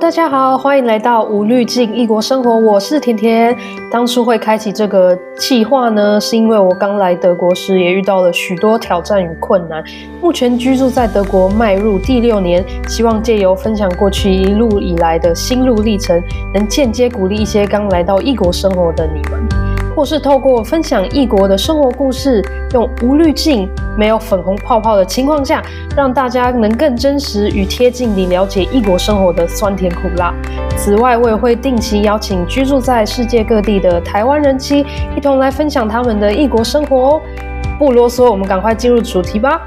大家好，欢迎来到无滤镜异国生活，我是甜甜。当初会开启这个计划呢，是因为我刚来德国时也遇到了许多挑战与困难。目前居住在德国迈入第六年，希望借由分享过去一路以来的心路历程，能间接鼓励一些刚来到异国生活的你们。或是透过分享异国的生活故事，用无滤镜、没有粉红泡泡的情况下，让大家能更真实与贴近地了解异国生活的酸甜苦辣。此外，我也会定期邀请居住在世界各地的台湾人妻，一同来分享他们的异国生活哦。不啰嗦，我们赶快进入主题吧。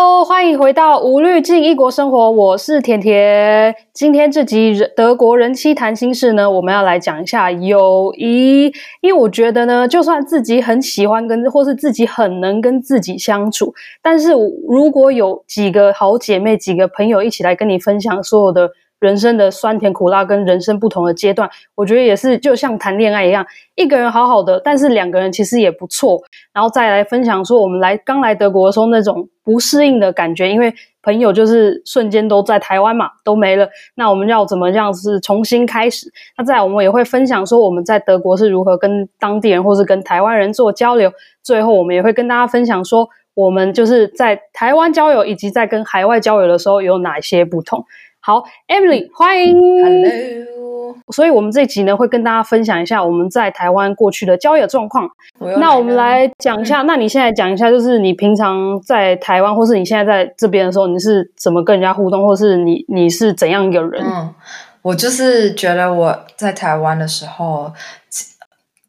Hello，欢迎回到无滤镜异国生活，我是甜甜。今天这集德国人妻谈心事呢，我们要来讲一下友谊。因为我觉得呢，就算自己很喜欢跟，或是自己很能跟自己相处，但是如果有几个好姐妹、几个朋友一起来跟你分享所有的。人生的酸甜苦辣跟人生不同的阶段，我觉得也是就像谈恋爱一样，一个人好好的，但是两个人其实也不错。然后再来分享说，我们来刚来德国的时候那种不适应的感觉，因为朋友就是瞬间都在台湾嘛，都没了。那我们要怎么样是重新开始？那再我们也会分享说我们在德国是如何跟当地人或是跟台湾人做交流。最后我们也会跟大家分享说，我们就是在台湾交友以及在跟海外交友的时候有哪些不同。好，Emily，欢迎。Hello。所以，我们这集呢，会跟大家分享一下我们在台湾过去的交友状况。那我们来讲一下，嗯、那你现在讲一下，就是你平常在台湾，或是你现在在这边的时候，你是怎么跟人家互动，或是你你是怎样一个人？嗯，我就是觉得我在台湾的时候，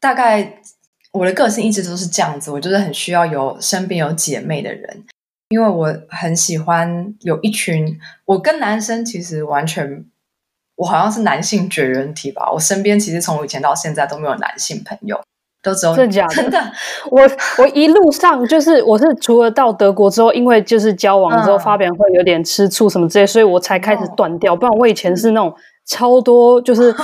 大概我的个性一直都是这样子，我就是很需要有身边有姐妹的人。因为我很喜欢有一群，我跟男生其实完全，我好像是男性绝缘体吧。我身边其实从以前到现在都没有男性朋友，都只有真的？真的，我我一路上就是我是除了到德国之后，因为就是交往之后发表会有点吃醋什么之类，所以我才开始断掉。不然我以前是那种超多就是。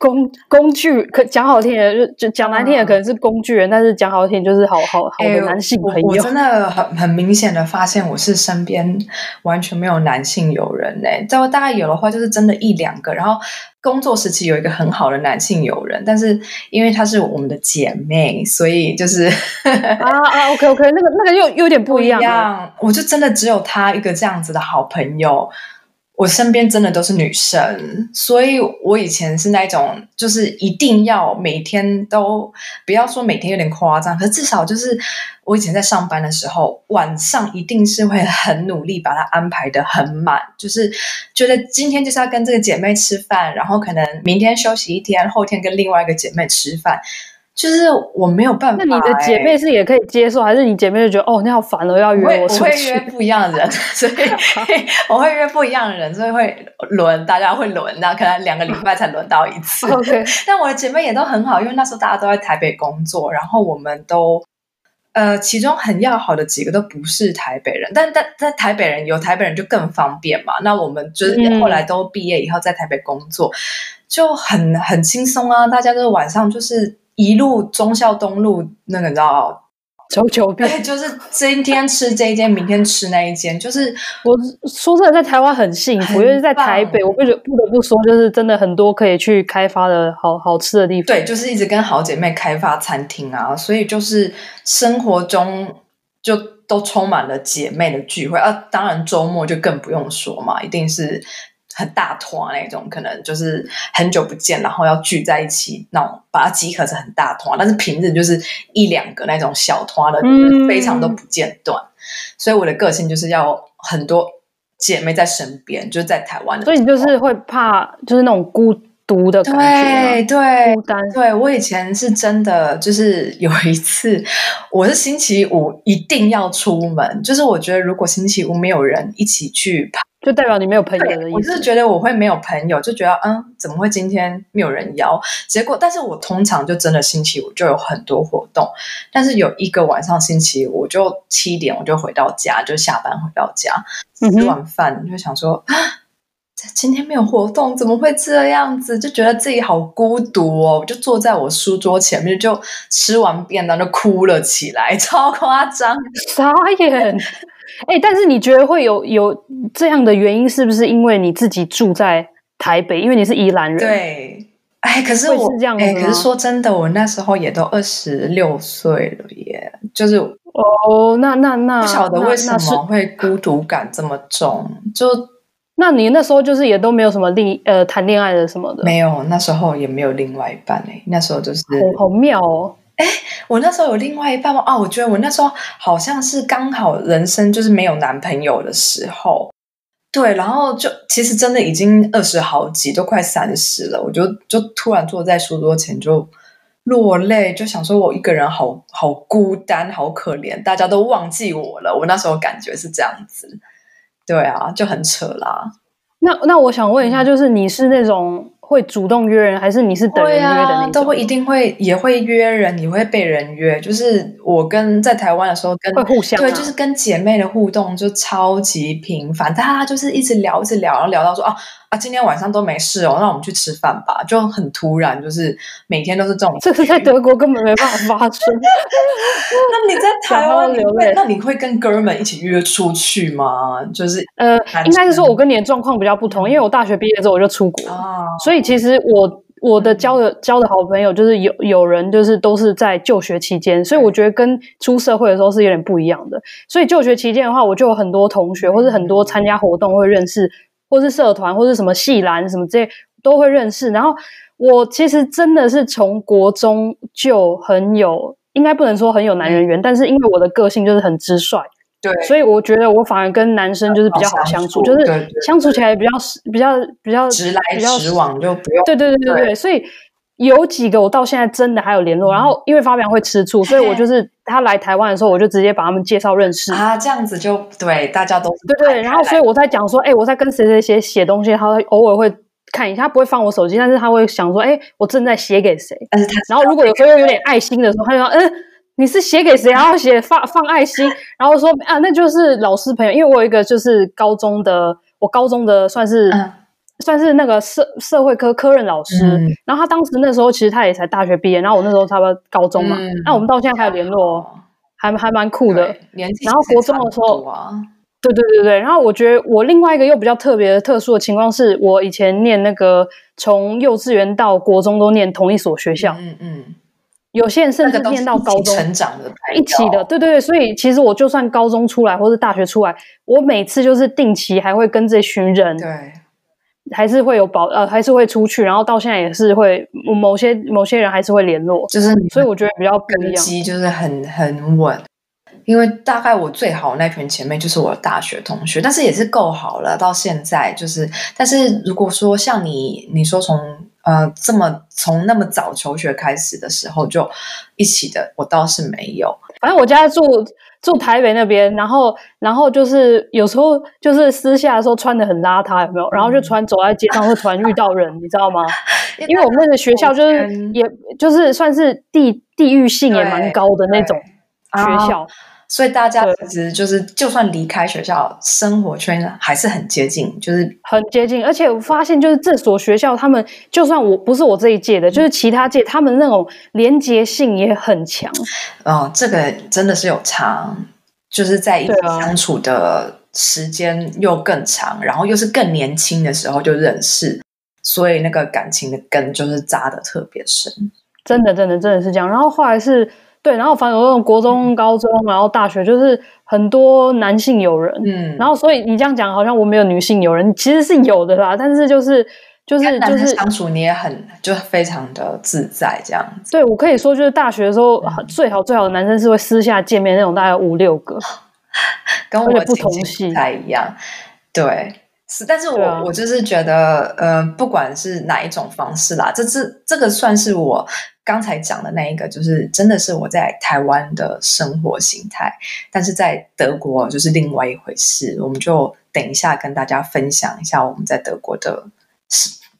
工工具可讲好听的，就就讲难听的可能是工具人，嗯、但是讲好听就是好好好的男性朋友。欸、我，我真的很很明显的发现，我是身边完全没有男性友人嘞。在我大概有的话，就是真的一两个。然后工作时期有一个很好的男性友人，但是因为她是我们的姐妹，所以就是啊啊，OK OK，那个那个又有点不一样。不一样，我就真的只有她一个这样子的好朋友。我身边真的都是女生，所以我以前是那种，就是一定要每天都不要说每天有点夸张，可至少就是我以前在上班的时候，晚上一定是会很努力把它安排得很满，就是觉得今天就是要跟这个姐妹吃饭，然后可能明天休息一天，后天跟另外一个姐妹吃饭。就是我没有办法、欸。那你的姐妹是也可以接受，还是你姐妹就觉得哦，你好烦哦，要约我？我会约不一样的人，所以 我会约不一样的人，所以会轮，大家会轮，那可能两个礼拜才轮到一次。OK，但我的姐妹也都很好，因为那时候大家都在台北工作，然后我们都呃，其中很要好的几个都不是台北人，但但在台北人有台北人就更方便嘛。那我们就是后来都毕业以后在台北工作，嗯、就很很轻松啊，大家都晚上就是。一路忠孝东路那个你知道，走九遍，对，就是今天吃这一间，明天吃那一间。就是我说真的，在台湾很幸福，因为在台北，我不得不得不说，就是真的很多可以去开发的好好吃的地方。对，就是一直跟好姐妹开发餐厅啊，所以就是生活中就都充满了姐妹的聚会啊。当然周末就更不用说嘛，一定是。很大团那种，可能就是很久不见，然后要聚在一起，那种把它集合成很大团。但是平日就是一两个那种小团的，就是、非常都不间断。嗯、所以我的个性就是要很多姐妹在身边，就是在台湾的。所以你就是会怕，就是那种孤独的感觉，对对，孤单。对，我以前是真的，就是有一次，我是星期五一定要出门，就是我觉得如果星期五没有人一起去就代表你没有朋友的意思。我是觉得我会没有朋友，就觉得嗯，怎么会今天没有人邀？结果，但是我通常就真的星期五就有很多活动。但是有一个晚上星期五，我就七点我就回到家，就下班回到家，吃完饭就想说，今天没有活动，怎么会这样子？就觉得自己好孤独哦。我就坐在我书桌前面，就吃完便当就哭了起来，超夸张，傻眼。哎、欸，但是你觉得会有有这样的原因，是不是因为你自己住在台北？因为你是宜兰人。对。哎，可是我，是这样哎，可是说真的，我那时候也都二十六岁了耶，就是哦，那那那，不晓得为什么会孤独感这么重，就那你那时候就是也都没有什么另呃谈恋爱的什么的，没有，那时候也没有另外一半哎，那时候就是好，好妙哦，哎，我那时候有另外一半吗？啊，我觉得我那时候好像是刚好人生就是没有男朋友的时候。对，然后就其实真的已经二十好几，都快三十了，我就就突然坐在书桌前就落泪，就想说我一个人好好孤单，好可怜，大家都忘记我了。我那时候感觉是这样子，对啊，就很扯啦。那那我想问一下，就是你是那种？会主动约人，还是你是等人约的那种？啊、都会一定会也会约人，也会被人约。就是我跟在台湾的时候跟，跟会互相、啊、对，就是跟姐妹的互动就超级频繁，大家就是一直聊，一直聊，然后聊到说啊。啊，今天晚上都没事哦，那我们去吃饭吧。就很突然，就是每天都是这种。这是在德国根本没办法发生。那你在台湾流泪，那你会跟哥们一起约出去吗？就是呃，应该是说我跟你的状况比较不同，因为我大学毕业之后我就出国，啊、所以其实我我的交的交的好朋友就是有有人就是都是在就学期间，所以我觉得跟出社会的时候是有点不一样的。所以就学期间的话，我就有很多同学，或是很多参加活动会认识。或是社团，或是什么戏篮什么这些都会认识。然后我其实真的是从国中就很有，应该不能说很有男人缘，嗯、但是因为我的个性就是很直率，对，所以我觉得我反而跟男生就是比较好相处，就是相处起来比较比较比较直来直往，就不用对对对对对，对所以。有几个我到现在真的还有联络，嗯、然后因为发表会吃醋，所以我就是他来台湾的时候，我就直接把他们介绍认识啊，这样子就对，大家都对对，然后所以我在讲说，哎，我在跟谁谁写写东西，他偶尔会看一下，他不会放我手机，但是他会想说，哎，我正在写给谁，但是他然后如果有时候有点爱心的时候，他就说，嗯，你是写给谁？然后写放放爱心，然后说啊，那就是老师朋友，因为我有一个就是高中的，我高中的算是。嗯算是那个社社会科科任老师，嗯、然后他当时那时候其实他也才大学毕业，然后我那时候差不多高中嘛，嗯、那我们到现在还有联络，还还蛮酷的。然后国中的时候，对对对对，然后我觉得我另外一个又比较特别的特殊的情况是，我以前念那个从幼稚园到国中都念同一所学校，嗯嗯，有些人甚至念到高中成长的一起的，对对对，所以其实我就算高中出来或是大学出来，我每次就是定期还会跟这群人对。还是会有保呃，还是会出去，然后到现在也是会某些某些人还是会联络，就是所以我觉得比较根基就是很很稳，因为大概我最好的那群前辈就是我的大学同学，但是也是够好了，到现在就是，但是如果说像你你说从呃这么从那么早求学开始的时候就一起的，我倒是没有，反正我家住。住台北那边，然后，然后就是有时候就是私下的时候穿的很邋遢，有没有？然后就突然走在街上，会突然遇到人，你知道吗？因为我们那个学校就是，也就是算是地地域性也蛮高的那种学校。所以大家其实就是，就算离开学校，生活圈还是很接近，就是很接近。而且我发现，就是这所学校，他们就算我不是我这一届的，就是其他届，他们那种连结性也很强。哦，这个真的是有差，就是在一起相处的时间又更长，然后又是更年轻的时候就认识，所以那个感情的根就是扎的特别深。真的，真的，真的是这样。然后后来是。对，然后反正有那种国中、高中，然后大学，就是很多男性友人。嗯，然后所以你这样讲，好像我没有女性友人，其实是有的啦。但是就是就是就是相处你也很就非常的自在这样子。对，我可以说就是大学的时候，嗯、最好最好的男生是会私下见面那种，大概五六个，跟我不同系不太一样。对，是，但是我、啊、我就是觉得，呃，不管是哪一种方式啦，这这这个算是我。刚才讲的那一个，就是真的是我在台湾的生活形态，但是在德国就是另外一回事。我们就等一下跟大家分享一下我们在德国的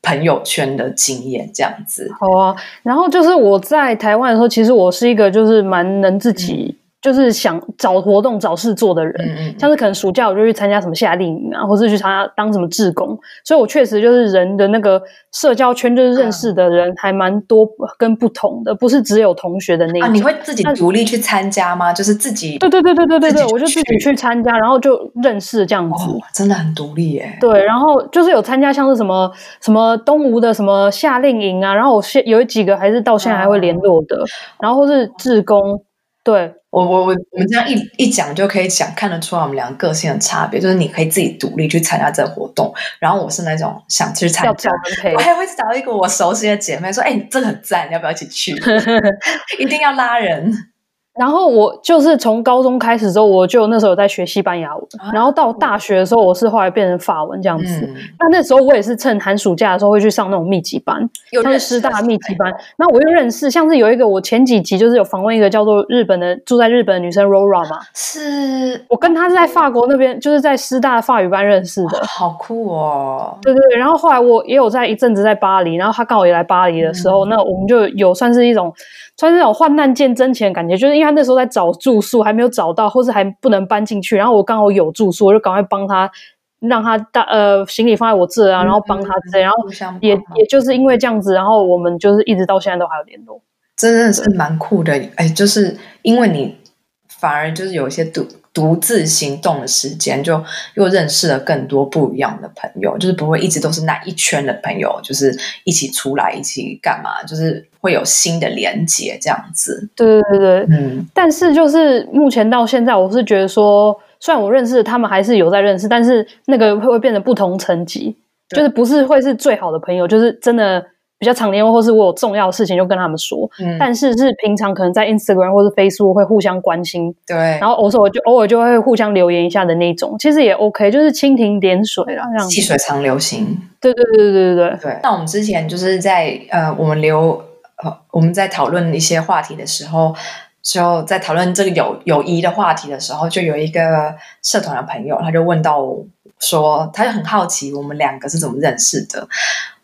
朋友圈的经验，这样子。好啊，然后就是我在台湾的时候，其实我是一个就是蛮能自己就是想找活动、找事做的人，嗯嗯，像是可能暑假我就去参加什么夏令营啊，或是去参加当什么志工，所以我确实就是人的那个社交圈，就是认识的人还蛮多跟不同的，不是只有同学的那种。啊，你会自己独立去参加吗？就是自己？对对对对对对对，我就自己去参加，然后就认识这样子，哦，真的很独立耶。对，然后就是有参加像是什么什么东吴的什么夏令营啊，然后我现有几个还是到现在还会联络的，嗯，然后或是志工。对我我我我们这样一一讲就可以讲看得出来我们两个个性的差别，就是你可以自己独立去参加这个活动，然后我是那种想去参加，我还会找一个我熟悉的姐妹说：“哎、欸，你这个很赞，你要不要一起去？” 一定要拉人。然后我就是从高中开始之后，我就那时候有在学西班牙文，啊。然后到大学的时候，我是后来变成法文这样子。嗯、那那时候我也是趁寒暑假的时候会去上那种密集班，像是师大密集班。那我又认识，像是有一个我前几集就是有访问一个叫做日本的住在日本的女生 Rora 嘛，是我跟她是在法国那边，就是在师大的法语班认识的。好酷哦！对对对。然后后来我也有在一阵子在巴黎，然后她刚好也来巴黎的时候，嗯、那我们就有算是一种。算是那种患难见真情的感觉，就是因为他那时候在找住宿，还没有找到，或是还不能搬进去，然后我刚好有住宿，我就赶快帮他，让他大呃行李放在我这啊，然后帮他这样，然后也也就是因为这样子，然后我们就是一直到现在都还有联络，真的是蛮酷的，哎，就是因为你反而就是有一些独独自行动的时间，就又认识了更多不一样的朋友，就是不会一直都是那一圈的朋友，就是一起出来一起干嘛，就是。会有新的连接，这样子。对对对对，嗯。但是就是目前到现在，我是觉得说，虽然我认识的他们还是有在认识，但是那个会会变得不同层级，就是不是会是最好的朋友，就是真的比较常联络，或是我有重要的事情就跟他们说。嗯。但是是平常可能在 Instagram 或是 Facebook 会互相关心，对。然后偶尔就偶尔就会互相留言一下的那种，其实也 OK，就是蜻蜓点水啦，这样子。细水长流型。对对对对对对对。那我们之前就是在呃，我们留。我们在讨论一些话题的时候，就在讨论这个友友谊的话题的时候，就有一个社团的朋友，他就问到我说，他就很好奇我们两个是怎么认识的。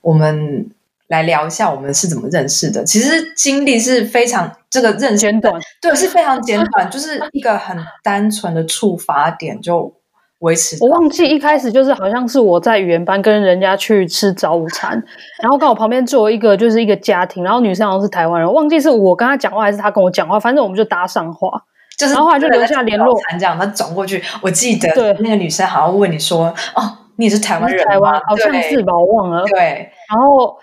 我们来聊一下我们是怎么认识的。其实经历是非常这个认识简短，对，是非常简短，就是一个很单纯的触发点就。维持。我忘记一开始就是好像是我在语言班跟人家去吃早午餐，然后刚好旁边坐一个就是一个家庭，然后女生好像是台湾人，忘记是我跟她讲话还是她跟我讲话，反正我们就搭上话，就是然后后来就留下联络。这样，他转过去，我记得那个女生好像问你说：“哦，你是台湾人吗？”台湾好像是吧，我忘了。对，然后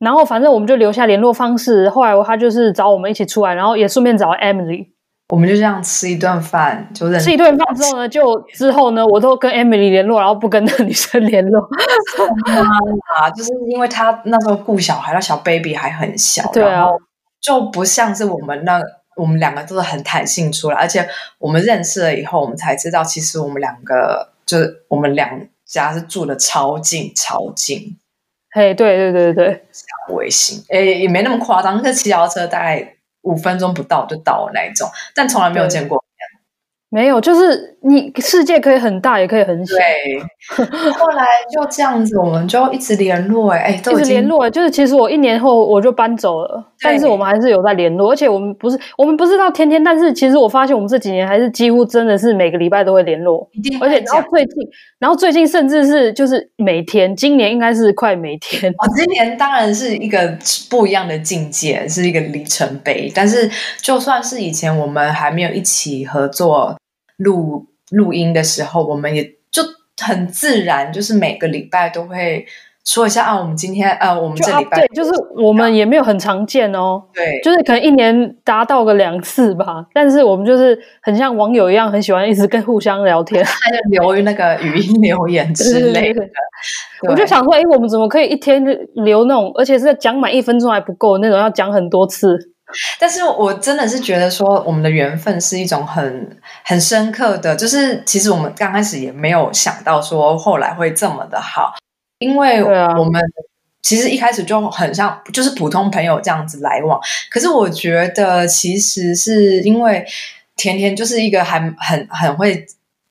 然后反正我们就留下联络方式，后来他就是找我们一起出来，然后也顺便找 Emily。我们就这样吃一顿饭，就认识。吃一顿饭之后呢，就之后呢，我都跟 Emily 联络，然后不跟那个女生联络。啊，就是因为她那时候顾小孩，那小 baby 还很小，对啊，就不像是我们那我们两个都是很弹性出来，而且我们认识了以后，我们才知道，其实我们两个就是我们两家是住的超近超近。嘿，对对对对对，微信，诶，也没那么夸张，那骑脚踏车大概。五分钟不到就到了那一种，但从来没有见过。没有，就是你世界可以很大，也可以很小。对，后来就这样子，我们就一直联络。哎，一直联络。就是其实我一年后我就搬走了，但是我们还是有在联络。而且我们不是我们不是到天天，但是其实我发现我们这几年还是几乎真的是每个礼拜都会联络。一定。而且然后最近，然后最近甚至是就是每天，今年应该是快每天。哦，今年当然是一个不一样的境界，是一个里程碑。但是就算是以前我们还没有一起合作。录录音的时候，我们也就很自然，就是每个礼拜都会说一下啊，我们今天呃，我们这礼拜对，就是我们也没有很常见哦，对，就是可能一年达到个两次吧，但是我们就是很像网友一样，很喜欢一直跟互相聊天，还有留那个语音留言之类的。我就想说，哎，我们怎么可以一天留那种，而且是讲满一分钟还不够那种，要讲很多次。但是我真的是觉得说，我们的缘分是一种很很深刻的，就是其实我们刚开始也没有想到说后来会这么的好，因为我们其实一开始就很像就是普通朋友这样子来往。可是我觉得其实是因为甜甜就是一个还很很会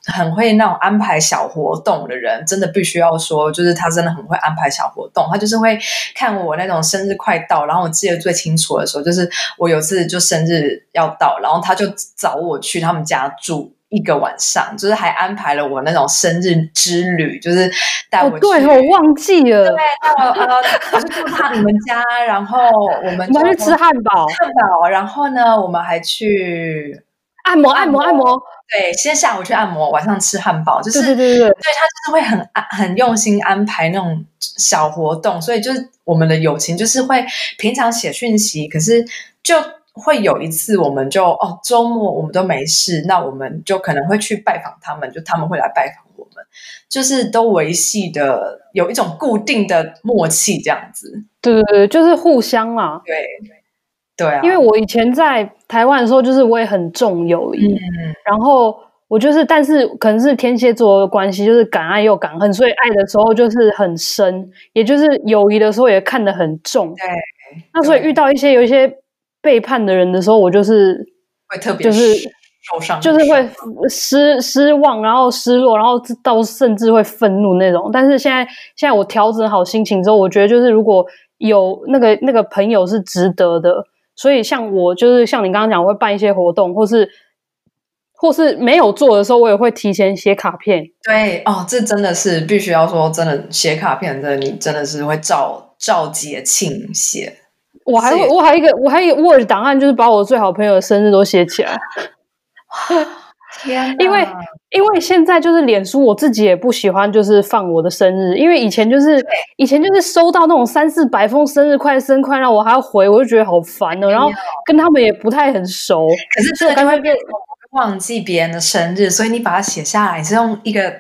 很会那种安排小活动的人，真的必须要说，就是他真的很会安排小活动。他就是会看我那种生日快到，然后我记得最清楚的时候，就是我有次就生日要到，然后他就找我去他们家住。一个晚上，就是还安排了我那种生日之旅，就是带我去。哦、对，我忘记了。对，带我呃，我就住他你们家，然后我们就去吃汉堡，汉堡。然后呢，我们还去按摩，按摩，按摩。对，先下午去按摩，晚上吃汉堡。就是对对对对，对他就是会很安很用心安排那种小活动，所以就是我们的友情就是会平常写讯息，可是就。会有一次，我们就哦，周末我们都没事，那我们就可能会去拜访他们，就他们会来拜访我们，就是都维系的有一种固定的默契，这样子。对对对，就是互相嘛。对对啊，因为我以前在台湾的时候，就是我也很重友谊，嗯，然后我就是，但是可能是天蝎座的关系，就是敢爱又敢恨，所以爱的时候就是很深，也就是友谊的时候也看得很重。对，那所以遇到一些有一些。背叛的人的时候，我就是会特别就是受伤，就是会失失望，然后失落，然后到甚至会愤怒那种。但是现在现在我调整好心情之后，我觉得就是如果有那个那个朋友是值得的，所以像我就是像你刚刚讲，我会办一些活动，或是或是没有做的时候，我也会提前写卡片。对哦，这真的是必须要说，真的写卡片真的你真的是会照照节庆写。我还会，我还一个，我还有一个 Word 档案，就是把我最好朋友的生日都写起来。天，因为因为现在就是脸书，我自己也不喜欢，就是放我的生日，因为以前就是以前就是收到那种三四百封生日快生快，让我还要回，我就觉得好烦哦。然后跟他们也不太很熟，可是这个就会变忘记别人的生日，所以你把它写下来，你是用一个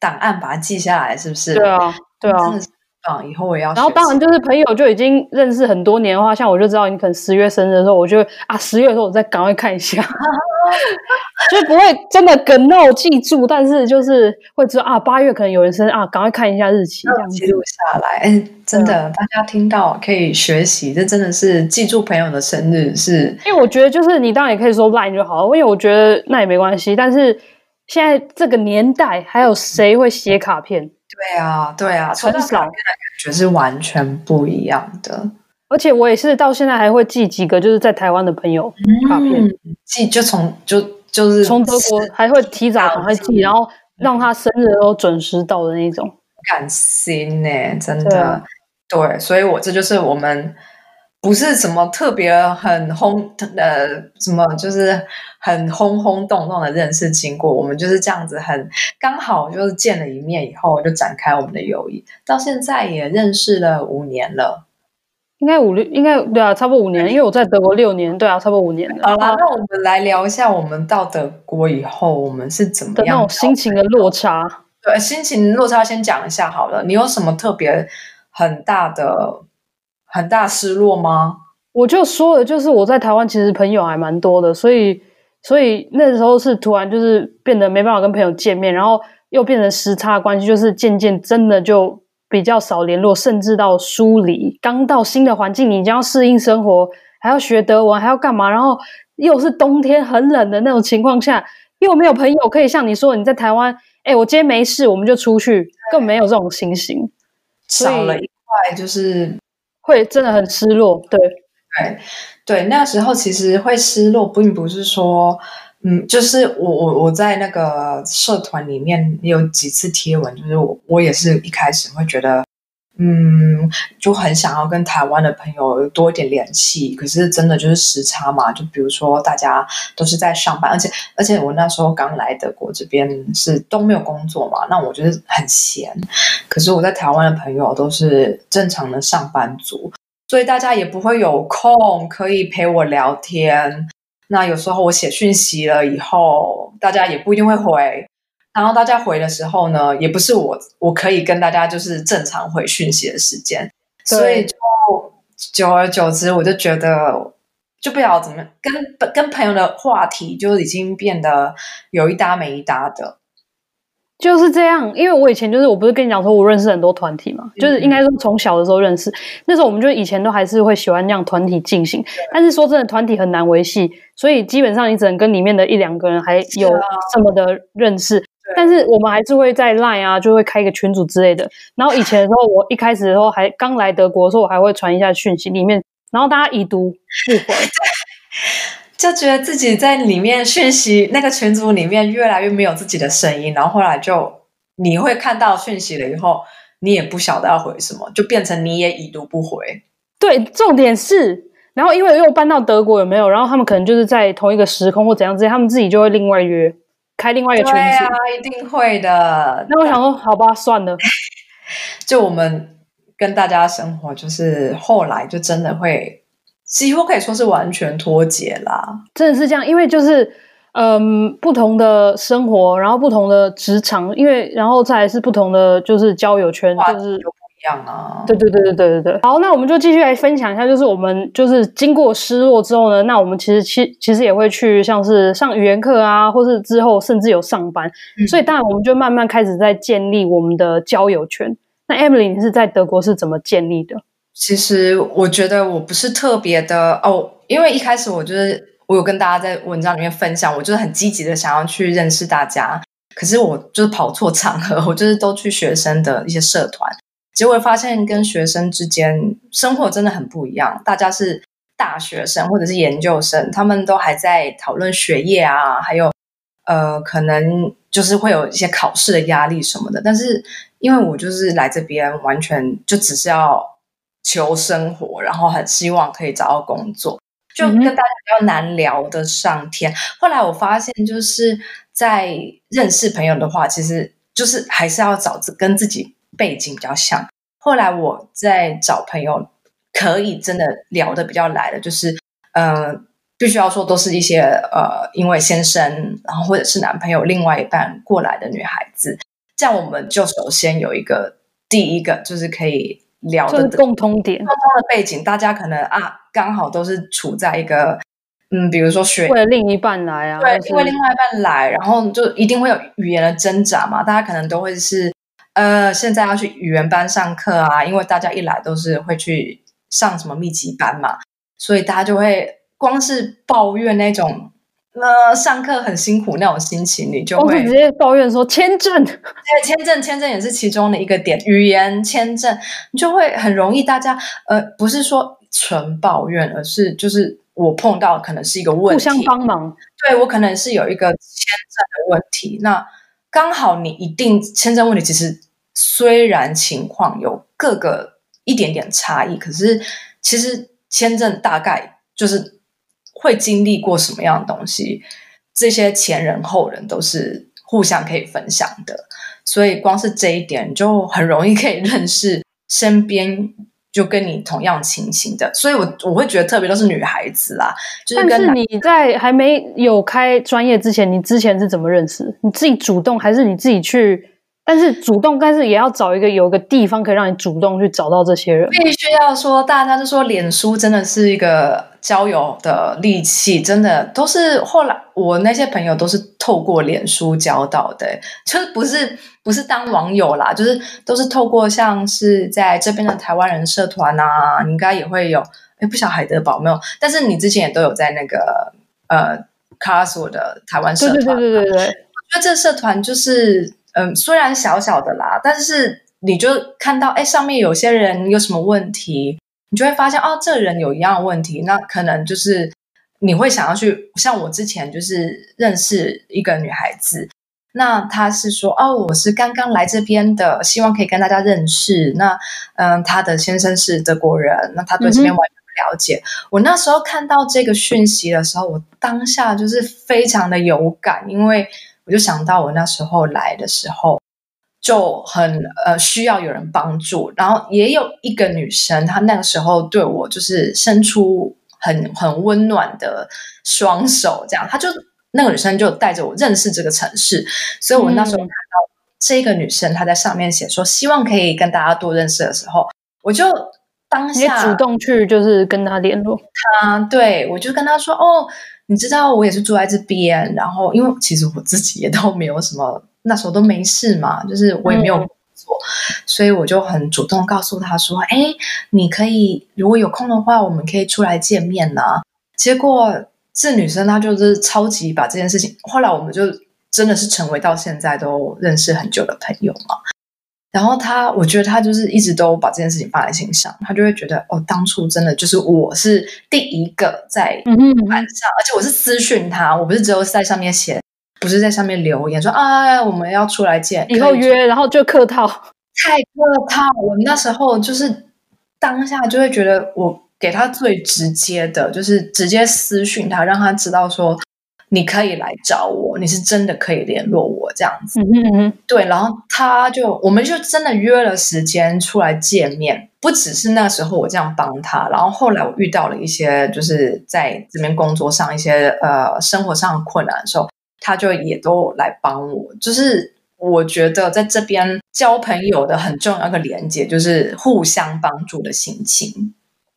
档案把它记下来，是不是？对啊，对啊。啊，以后我也要。然后当然就是朋友就已经认识很多年的话，像我就知道你可能十月生日的时候，我就啊十月的时候我再赶快看一下，就不会真的梗到记住，但是就是会知道啊八月可能有人生日啊，赶快看一下日期，这样记录下来。哎，真的，大家听到可以学习，这真的是记住朋友的生日是。因为我觉得就是你当然也可以说 line 就好了，因为我觉得那也没关系。但是现在这个年代，还有谁会写卡片？对啊，对啊，从小感觉是完全不一样的。而且我也是到现在还会寄几个，就是在台湾的朋友卡片，嗯、寄就从就就是从德国还会提早赶快寄，然后让他生日都准时到的那种，感心呢，真的对，所以我这就是我们。不是什么特别很轰呃，什么就是很轰轰动动的认识经过，我们就是这样子很刚好就是见了一面以后就展开我们的友谊，到现在也认识了五年了，应该五六应该对啊，差不多五年，因为我在德国六年，对啊，差不多五年了。好啦，那我们来聊一下我们到德国以后我们是怎么样那种心情的落差。对，心情落差先讲一下好了，你有什么特别很大的？很大失落吗？我就说了，就是我在台湾其实朋友还蛮多的，所以所以那时候是突然就是变得没办法跟朋友见面，然后又变成时差关系，就是渐渐真的就比较少联络，甚至到疏离。刚到新的环境，你将要适应生活，还要学德文，还要干嘛？然后又是冬天很冷的那种情况下，又没有朋友可以像你说你在台湾，哎，我今天没事，我们就出去，更没有这种情形，少了一块就是。会真的很失落，对对对，那时候其实会失落，并不是说，嗯，就是我我我在那个社团里面有几次贴文，就是我我也是一开始会觉得。嗯，就很想要跟台湾的朋友多一点联系，可是真的就是时差嘛。就比如说大家都是在上班，而且而且我那时候刚来德国这边是都没有工作嘛，那我觉得很闲。可是我在台湾的朋友都是正常的上班族，所以大家也不会有空可以陪我聊天。那有时候我写讯息了以后，大家也不一定会回。然后大家回的时候呢，也不是我我可以跟大家就是正常回讯息的时间，所以就久而久之，我就觉得就不知道怎么跟跟朋友的话题就已经变得有一搭没一搭的，就是这样。因为我以前就是我不是跟你讲说我认识很多团体嘛，嗯、就是应该说从小的时候认识，那时候我们就以前都还是会喜欢那样团体进行，但是说真的，团体很难维系，所以基本上你只能跟里面的一两个人还有这么的认识。但是我们还是会在 Line 啊，就会开一个群组之类的。然后以前的时候，我一开始的时候还刚来德国的时候，我还会传一下讯息里面，然后大家已读不回，就觉得自己在里面讯息那个群组里面越来越没有自己的声音。然后后来就你会看到讯息了以后，你也不晓得要回什么，就变成你也已读不回。对，重点是，然后因为又搬到德国有没有？然后他们可能就是在同一个时空或怎样之类，他们自己就会另外约。开另外一个群组，对啊，一定会的。那我想说，好吧，算了。就我们跟大家生活，就是后来就真的会几乎可以说是完全脱节啦。真的是这样，因为就是嗯，不同的生活，然后不同的职场，因为然后再来是不同的就是交友圈，就是。样啊，对对对对对对对。好，那我们就继续来分享一下，就是我们就是经过失落之后呢，那我们其实其其实也会去像是上语言课啊，或是之后甚至有上班，嗯、所以当然我们就慢慢开始在建立我们的交友圈。那 Emily 你是在德国是怎么建立的？其实我觉得我不是特别的哦，因为一开始我就是我有跟大家在文章里面分享，我就是很积极的想要去认识大家，可是我就是跑错场合，我就是都去学生的一些社团。结果发现跟学生之间生活真的很不一样，大家是大学生或者是研究生，他们都还在讨论学业啊，还有呃，可能就是会有一些考试的压力什么的。但是因为我就是来这边，完全就只是要求生活，然后很希望可以找到工作，就跟大家比较难聊得上天。嗯、后来我发现，就是在认识朋友的话，其实就是还是要找跟自己。背景比较像，后来我在找朋友，可以真的聊得比较来的，就是，呃，必须要说都是一些呃，因为先生，然后或者是男朋友另外一半过来的女孩子，这样我们就首先有一个第一个就是可以聊的共通点，共通的背景，大家可能啊刚好都是处在一个嗯，比如说学为了另一半来啊，对，因为另外一半来，然后就一定会有语言的挣扎嘛，大家可能都会是。呃，现在要去语言班上课啊，因为大家一来都是会去上什么密集班嘛，所以大家就会光是抱怨那种，呃，上课很辛苦那种心情，你就会直接抱怨说签证，对，签证，签证也是其中的一个点，语言签证，你就会很容易大家，呃，不是说纯抱怨，而是就是我碰到可能是一个问题，互相帮忙，对，我可能是有一个签证的问题，那。刚好你一定签证问题，其实虽然情况有各个一点点差异，可是其实签证大概就是会经历过什么样的东西，这些前人后人都是互相可以分享的，所以光是这一点就很容易可以认识身边。就跟你同样情形的，所以我我会觉得特别都是女孩子啦。就是、但是你在还没有开专业之前，你之前是怎么认识？你自己主动还是你自己去？但是主动，但是也要找一个有一个地方可以让你主动去找到这些人。必须要说，大家就说脸书真的是一个交友的利器，真的都是后来我那些朋友都是透过脸书交到的，就是不是不是当网友啦，就是都是透过像是在这边的台湾人社团啊，你应该也会有，哎，不晓得海德堡没有，但是你之前也都有在那个呃卡拉索的台湾社团，对对对对对对，我觉得这社团就是。嗯，虽然小小的啦，但是你就看到，哎，上面有些人有什么问题，你就会发现，哦，这人有一样的问题，那可能就是你会想要去，像我之前就是认识一个女孩子，那她是说，哦，我是刚刚来这边的，希望可以跟大家认识。那，嗯，她的先生是德国人，那她对这边完全不了解。嗯。我那时候看到这个讯息的时候，我当下就是非常的有感，因为。我就想到我那时候来的时候就很呃需要有人帮助，然后也有一个女生，她那个时候对我就是伸出很很温暖的双手，这样，她就那个女生就带着我认识这个城市，所以我那时候看到这个女生她在上面写说希望可以跟大家多认识的时候，我就当下主动去就是跟她联络，她对我就跟她说哦。你知道我也是住在这边，然后因为其实我自己也都没有什么，那时候都没事嘛，就是我也没有工作，嗯、所以我就很主动告诉他说：“哎，你可以如果有空的话，我们可以出来见面呢。”结果这女生她就是超级把这件事情，后来我们就真的是成为到现在都认识很久的朋友嘛。然后他，我觉得他就是一直都把这件事情放在心上，他就会觉得哦，当初真的就是我是第一个在晚上，嗯、哼而且我是私讯他，我不是只有在上面写，不是在上面留言说啊，我们要出来见，以后约，然后就客套，太客套。我那时候就是当下就会觉得，我给他最直接的，就是直接私讯他，让他知道说。你可以来找我，你是真的可以联络我这样子。嗯哼嗯哼，对，然后他就，我们就真的约了时间出来见面。不只是那时候我这样帮他，然后后来我遇到了一些，就是在这边工作上一些呃生活上的困难的时候，他就也都来帮我。就是我觉得在这边交朋友的很重要一个连接，就是互相帮助的心情。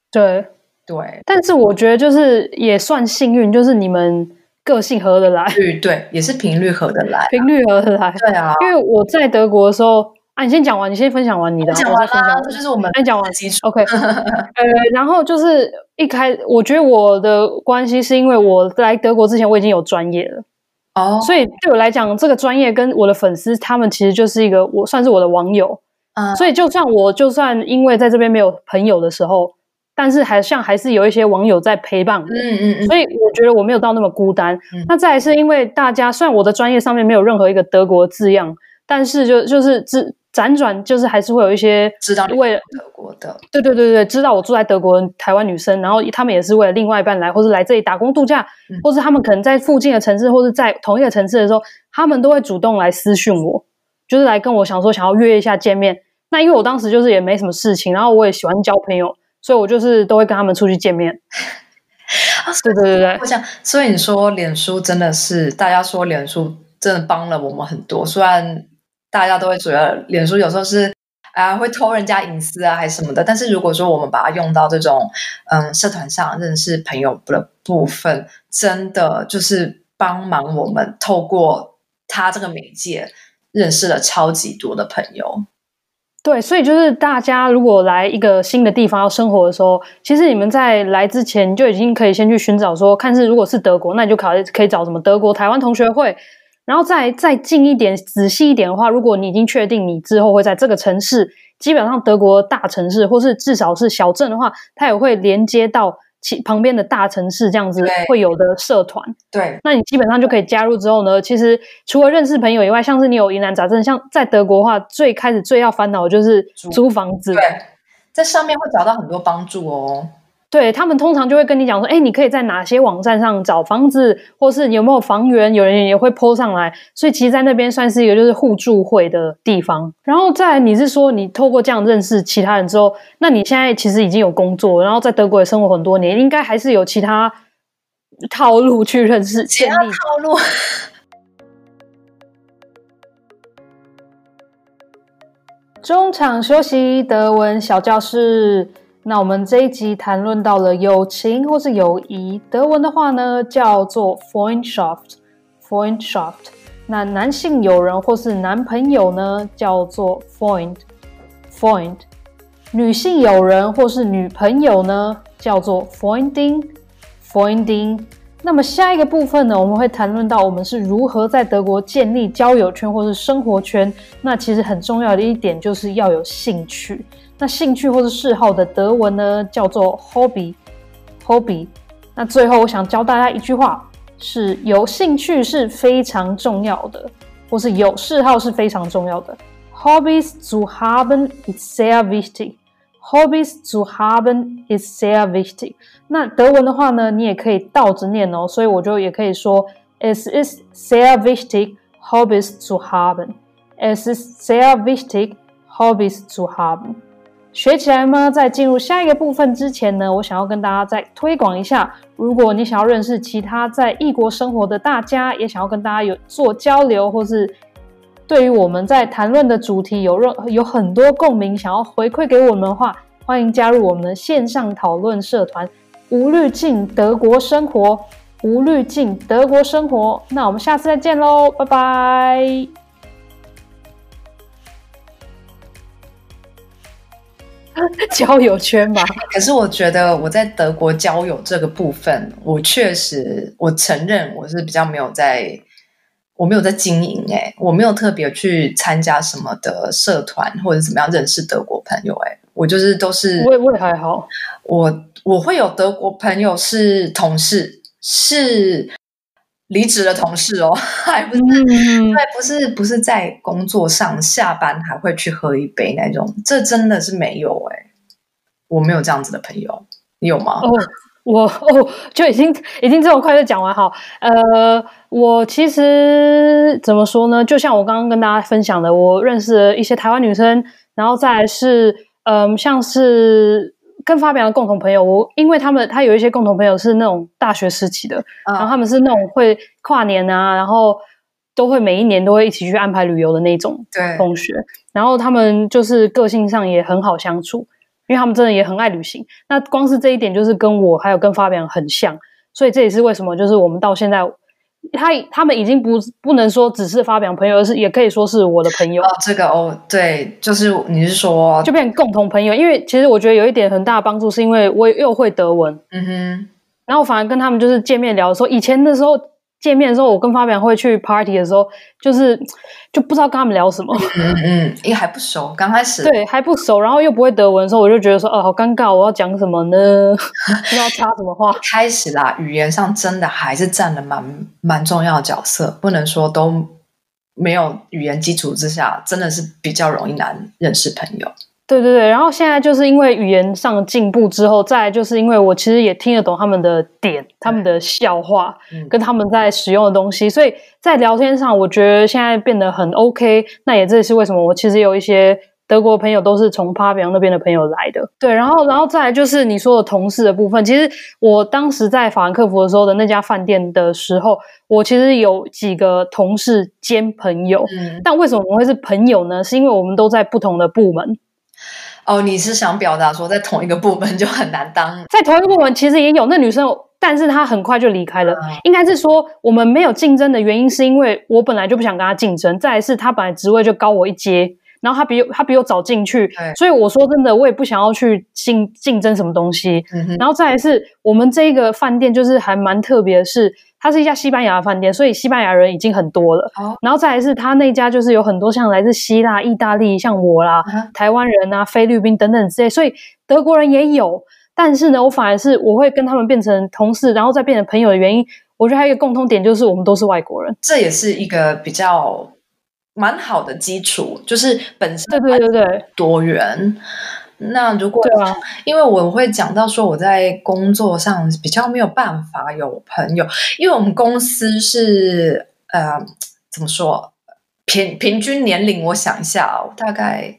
对对，但是我觉得就是也算幸运，就是你们。个性合得来，对对，也是频率合得来，频率合得来，对啊。因为我在德国的时候，啊，你先讲完，你先分享完你的，讲完了，这就是我们先讲完。基础。OK，呃，然后就是一开，我觉得我的关系是因为我来德国之前我已经有专业了，哦，所以对我来讲，这个专业跟我的粉丝他们其实就是一个我算是我的网友，嗯，所以就算我就算因为在这边没有朋友的时候。但是还像还是有一些网友在陪伴我，嗯嗯嗯，所以我觉得我没有到那么孤单。嗯、那再来是因为大家虽然我的专业上面没有任何一个德国字样，但是就就是只辗转就是还是会有一些知道为了德国的，对对对对，知道我住在德国的台湾女生，然后他们也是为了另外一半来，或是来这里打工度假，嗯、或是他们可能在附近的城市，或是在同一个城市的时候，他们都会主动来私讯我，就是来跟我想说想要约一下见面。那因为我当时就是也没什么事情，然后我也喜欢交朋友。所以我就是都会跟他们出去见面。啊，对对对对，我想，所以你说脸书真的是，大家说脸书真的帮了我们很多。虽然大家都会觉得脸书有时候是啊会偷人家隐私啊还是什么的，但是如果说我们把它用到这种嗯社团上认识朋友的部分，真的就是帮忙我们透过他这个媒介认识了超级多的朋友。对，所以就是大家如果来一个新的地方要生活的时候，其实你们在来之前就已经可以先去寻找说，看是如果是德国，那你就考可以找什么德国台湾同学会，然后再再近一点、仔细一点的话，如果你已经确定你之后会在这个城市，基本上德国大城市或是至少是小镇的话，它也会连接到。其旁边的大城市这样子会有的社团，对，那你基本上就可以加入之后呢，其实除了认识朋友以外，像是你有疑难杂症，像在德国的话，最开始最要烦恼的就是租房子，对，在上面会找到很多帮助哦。对，他们通常就会跟你讲说，哎，你可以在哪些网站上找房子，或是有没有房源，有人也会 po 上来。所以其实，在那边算是一个就是互助会的地方。然后再来，你是说你透过这样认识其他人之后，那你现在其实已经有工作，然后在德国也生活很多年，应该还是有其他套路去认识建立套路。中场休息，德文小教室。那我们这一集谈论到了友情或是友谊，德文的话呢叫做 Freundschaft，Freundschaft。那男性友人或是男朋友呢叫做 Freund，Freund。女性友人或是女朋友呢叫做 Freundin，Freundin。那么下一个部分呢，我们会谈论到我们是如何在德国建立交友圈或是生活圈。那其实很重要的一点就是要有兴趣。那兴趣或是嗜好的德文呢，叫做 Hobby，Hobby。那最后我想教大家一句话，是有兴趣是非常重要的，或是有嗜好是非常重要的。Hobbies zu haben ist sehr wichtig. Hobbies zu haben is sehr wichtig. 那德文的话呢，你也可以倒着念哦，所以我就也可以说，Es ist sehr wichtig, hobbies zu haben. Es ist sehr wichtig, hobbies zu haben. 学起来吗？在进入下一个部分之前呢，我想要跟大家再推广一下。如果你想要认识其他在异国生活的大家，也想要跟大家有做交流，或是对于我们在谈论的主题有任有很多共鸣，想要回馈给我们的话，欢迎加入我们的线上讨论社团“无滤镜德国生活”。无滤镜德国生活，那我们下次再见喽，拜拜。交友圈吧，可是我觉得我在德国交友这个部分，我确实，我承认我是比较没有在我没有在经营哎，我没有特别去参加什么的社团或者怎么样认识德国朋友哎，我就是都是我也我也还好，我我会有德国朋友是同事，是离职的同事哦，还不是、嗯、对，不是不是在工作上下班还会去喝一杯那种，这真的是没有哎，我没有这样子的朋友，你有吗？哦我哦，就已经已经这么快就讲完好。呃，我其实怎么说呢？就像我刚刚跟大家分享的，我认识了一些台湾女生，然后再来是，嗯、呃，像是跟发表的共同朋友。我因为他们他有一些共同朋友是那种大学时期的，嗯、然后他们是那种会跨年啊，然后都会每一年都会一起去安排旅游的那种同学。然后他们就是个性上也很好相处。因为他们真的也很爱旅行，那光是这一点就是跟我还有跟发表很像，所以这也是为什么就是我们到现在，他他们已经不不能说只是发表朋友，而是也可以说是我的朋友。哦，这个哦，对，就是你是说就变成共同朋友，因为其实我觉得有一点很大的帮助，是因为我又会德文，嗯哼，然后反而跟他们就是见面聊的时候，以前的时候。见面的时候，我跟发表会去 party 的时候，就是就不知道跟他们聊什么。嗯嗯，因为还不熟，刚开始对还不熟，然后又不会德文的时候，我就觉得说，哦，好尴尬，我要讲什么呢？不知道插什么话。开始啦，语言上真的还是占了蛮蛮重要的角色，不能说都没有语言基础之下，真的是比较容易难认识朋友。对对对，然后现在就是因为语言上的进步之后，再来就是因为我其实也听得懂他们的点、他们的笑话，跟他们在使用的东西，所以在聊天上，我觉得现在变得很 OK。那也这也是为什么我其实有一些德国朋友都是从帕比昂那边的朋友来的。对，然后然后再来就是你说的同事的部分，其实我当时在法兰克福的时候的那家饭店的时候，我其实有几个同事兼朋友。嗯，但为什么我们会是朋友呢？是因为我们都在不同的部门。哦，你是想表达说，在同一个部门就很难当？在同一个部门其实也有那女生，但是她很快就离开了。嗯、应该是说，我们没有竞争的原因，是因为我本来就不想跟她竞争。再来是她本来职位就高我一阶，然后她比她比我早进去，所以我说真的，我也不想要去竞竞争什么东西。嗯、然后再来是我们这个饭店就是还蛮特别的是。它是一家西班牙的饭店，所以西班牙人已经很多了。Oh. 然后再来是它那家，就是有很多像来自希腊、意大利，像我啦、uh. 台湾人啊、菲律宾等等之类，所以德国人也有。但是呢，我反而是我会跟他们变成同事，然后再变成朋友的原因，我觉得还有一个共通点，就是我们都是外国人。这也是一个比较蛮好的基础，就是本身对对对对多元。那如果对啊，因为我会讲到说我在工作上比较没有办法有朋友，因为我们公司是呃怎么说平平均年龄，我想一下哦，大概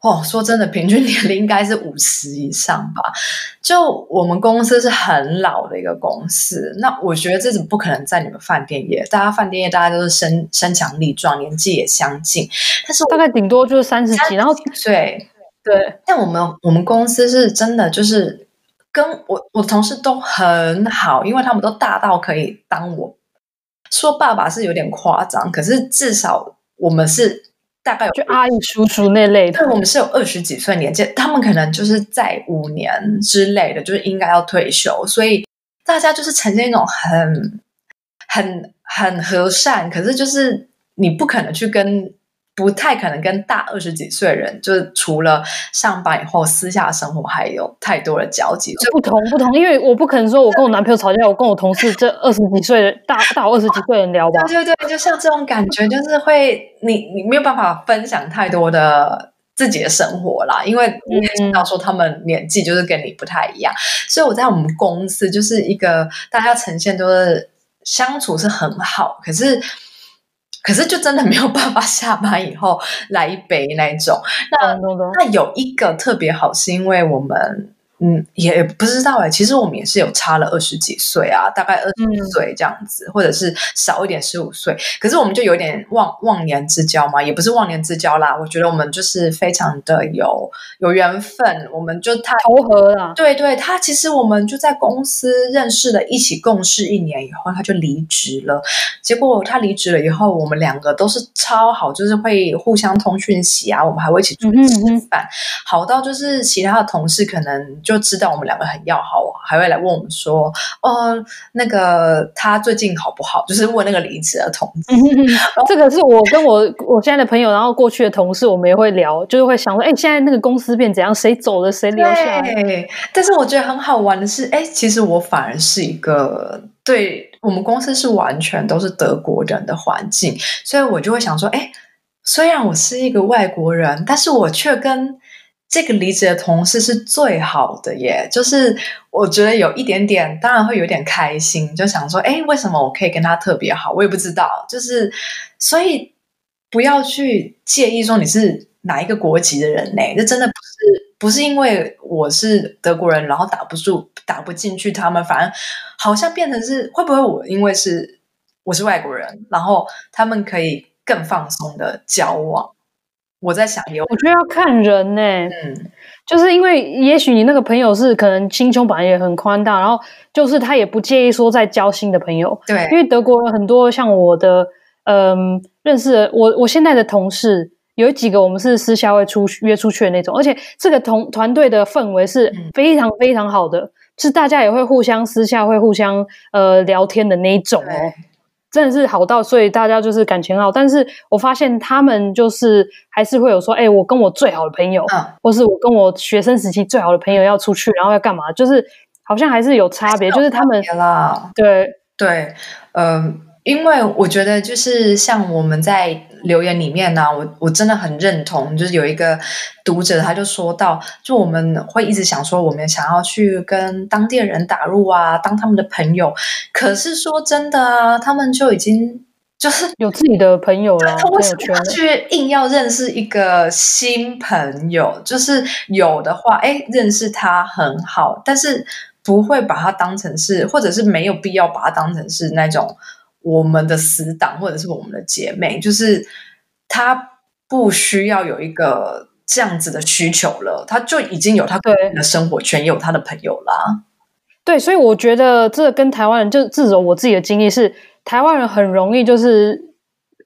哦说真的，平均年龄应该是五十以上吧。就我们公司是很老的一个公司，那我觉得这种不可能在你们饭店业，大家饭店业大家都是身身强力壮，年纪也相近，但是大概顶多就是三十几，然后对。对，但我们我们公司是真的，就是跟我我同事都很好，因为他们都大到可以当我说爸爸是有点夸张，可是至少我们是大概有就阿姨叔叔那类的，对，我们是有二十几岁年纪，他们可能就是在五年之类的，就是应该要退休，所以大家就是呈现一种很很很和善，可是就是你不可能去跟。不太可能跟大二十几岁的人，就是除了上班以后，私下生活还有太多的交集。不同不同，因为我不可能说我跟我男朋友吵架，我跟我同事 这二十几岁的大大我二十几岁人聊吧。对对对，就像这种感觉，就是会你你没有办法分享太多的自己的生活啦，因为你也知道说他们年纪就是跟你不太一样，嗯、所以我在我们公司就是一个大家呈现都是相处是很好，可是。可是就真的没有办法下班以后来一杯那种。那那有一个特别好，是因为我们。嗯，也不知道哎。其实我们也是有差了二十几岁啊，大概二十岁这样子，嗯、或者是少一点十五岁。可是我们就有点忘忘年之交嘛，也不是忘年之交啦。我觉得我们就是非常的有有缘分，我们就太投合了。对对，他其实我们就在公司认识了，一起共事一年以后，他就离职了。结果他离职了以后，我们两个都是超好，就是会互相通讯息啊，我们还会一起出去吃饭，嗯嗯好到就是其他的同事可能。就知道我们两个很要好，还会来问我们说，哦，那个他最近好不好？就是问那个离职的同事。这个是我跟我我现在的朋友，然后过去的同事，我们也会聊，就是会想说，哎，现在那个公司变怎样？谁走了？谁留下来？但是我觉得很好玩的是，哎，其实我反而是一个对我们公司是完全都是德国人的环境，所以我就会想说，哎。虽然我是一个外国人，但是我却跟这个离职的同事是最好的耶。就是我觉得有一点点，当然会有点开心，就想说，哎，为什么我可以跟他特别好？我也不知道。就是所以不要去介意说你是哪一个国籍的人呢？这真的不是不是因为我是德国人，然后打不住、打不进去他们，反而好像变成是会不会我因为是我是外国人，然后他们可以。更放松的交往，我在想有，我觉得要看人呢、欸，嗯，就是因为也许你那个朋友是可能心胸本来也很宽大，然后就是他也不介意说再交新的朋友，对，因为德国很多像我的，嗯，认识的我我现在的同事有几个，我们是私下会出约出去的那种，而且这个同团队的氛围是非常非常好的，嗯、是大家也会互相私下会互相呃聊天的那一种哦。真的是好到，所以大家就是感情好。但是我发现他们就是还是会有说，哎、欸，我跟我最好的朋友，嗯，或是我跟我学生时期最好的朋友要出去，然后要干嘛？就是好像还是有差别，就是他们啦，对对，嗯、呃，因为我觉得就是像我们在。留言里面呢、啊，我我真的很认同，就是有一个读者他就说到，就我们会一直想说，我们想要去跟当地的人打入啊，当他们的朋友。可是说真的啊，他们就已经就是 有自己的朋友了，他为什么去硬要认识一个新朋友？就是有的话，哎，认识他很好，但是不会把他当成是，或者是没有必要把他当成是那种。我们的死党或者是我们的姐妹，就是他不需要有一个这样子的需求了，他就已经有他个人的生活圈，也有他的朋友啦。对，所以我觉得这跟台湾人，就至少我自己的经历是，台湾人很容易就是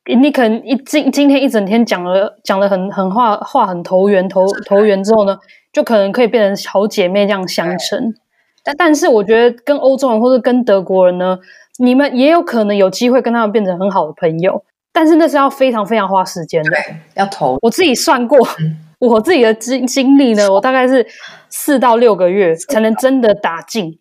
你可能一今今天一整天讲了讲了很很话话很投缘投投缘之后呢，就可能可以变成好姐妹这样相称。但但是我觉得跟欧洲人或者跟德国人呢。你们也有可能有机会跟他们变成很好的朋友，但是那是要非常非常花时间的。对，要投。我自己算过，嗯、我自己的经经历呢，我大概是四到六个月才能真的打进。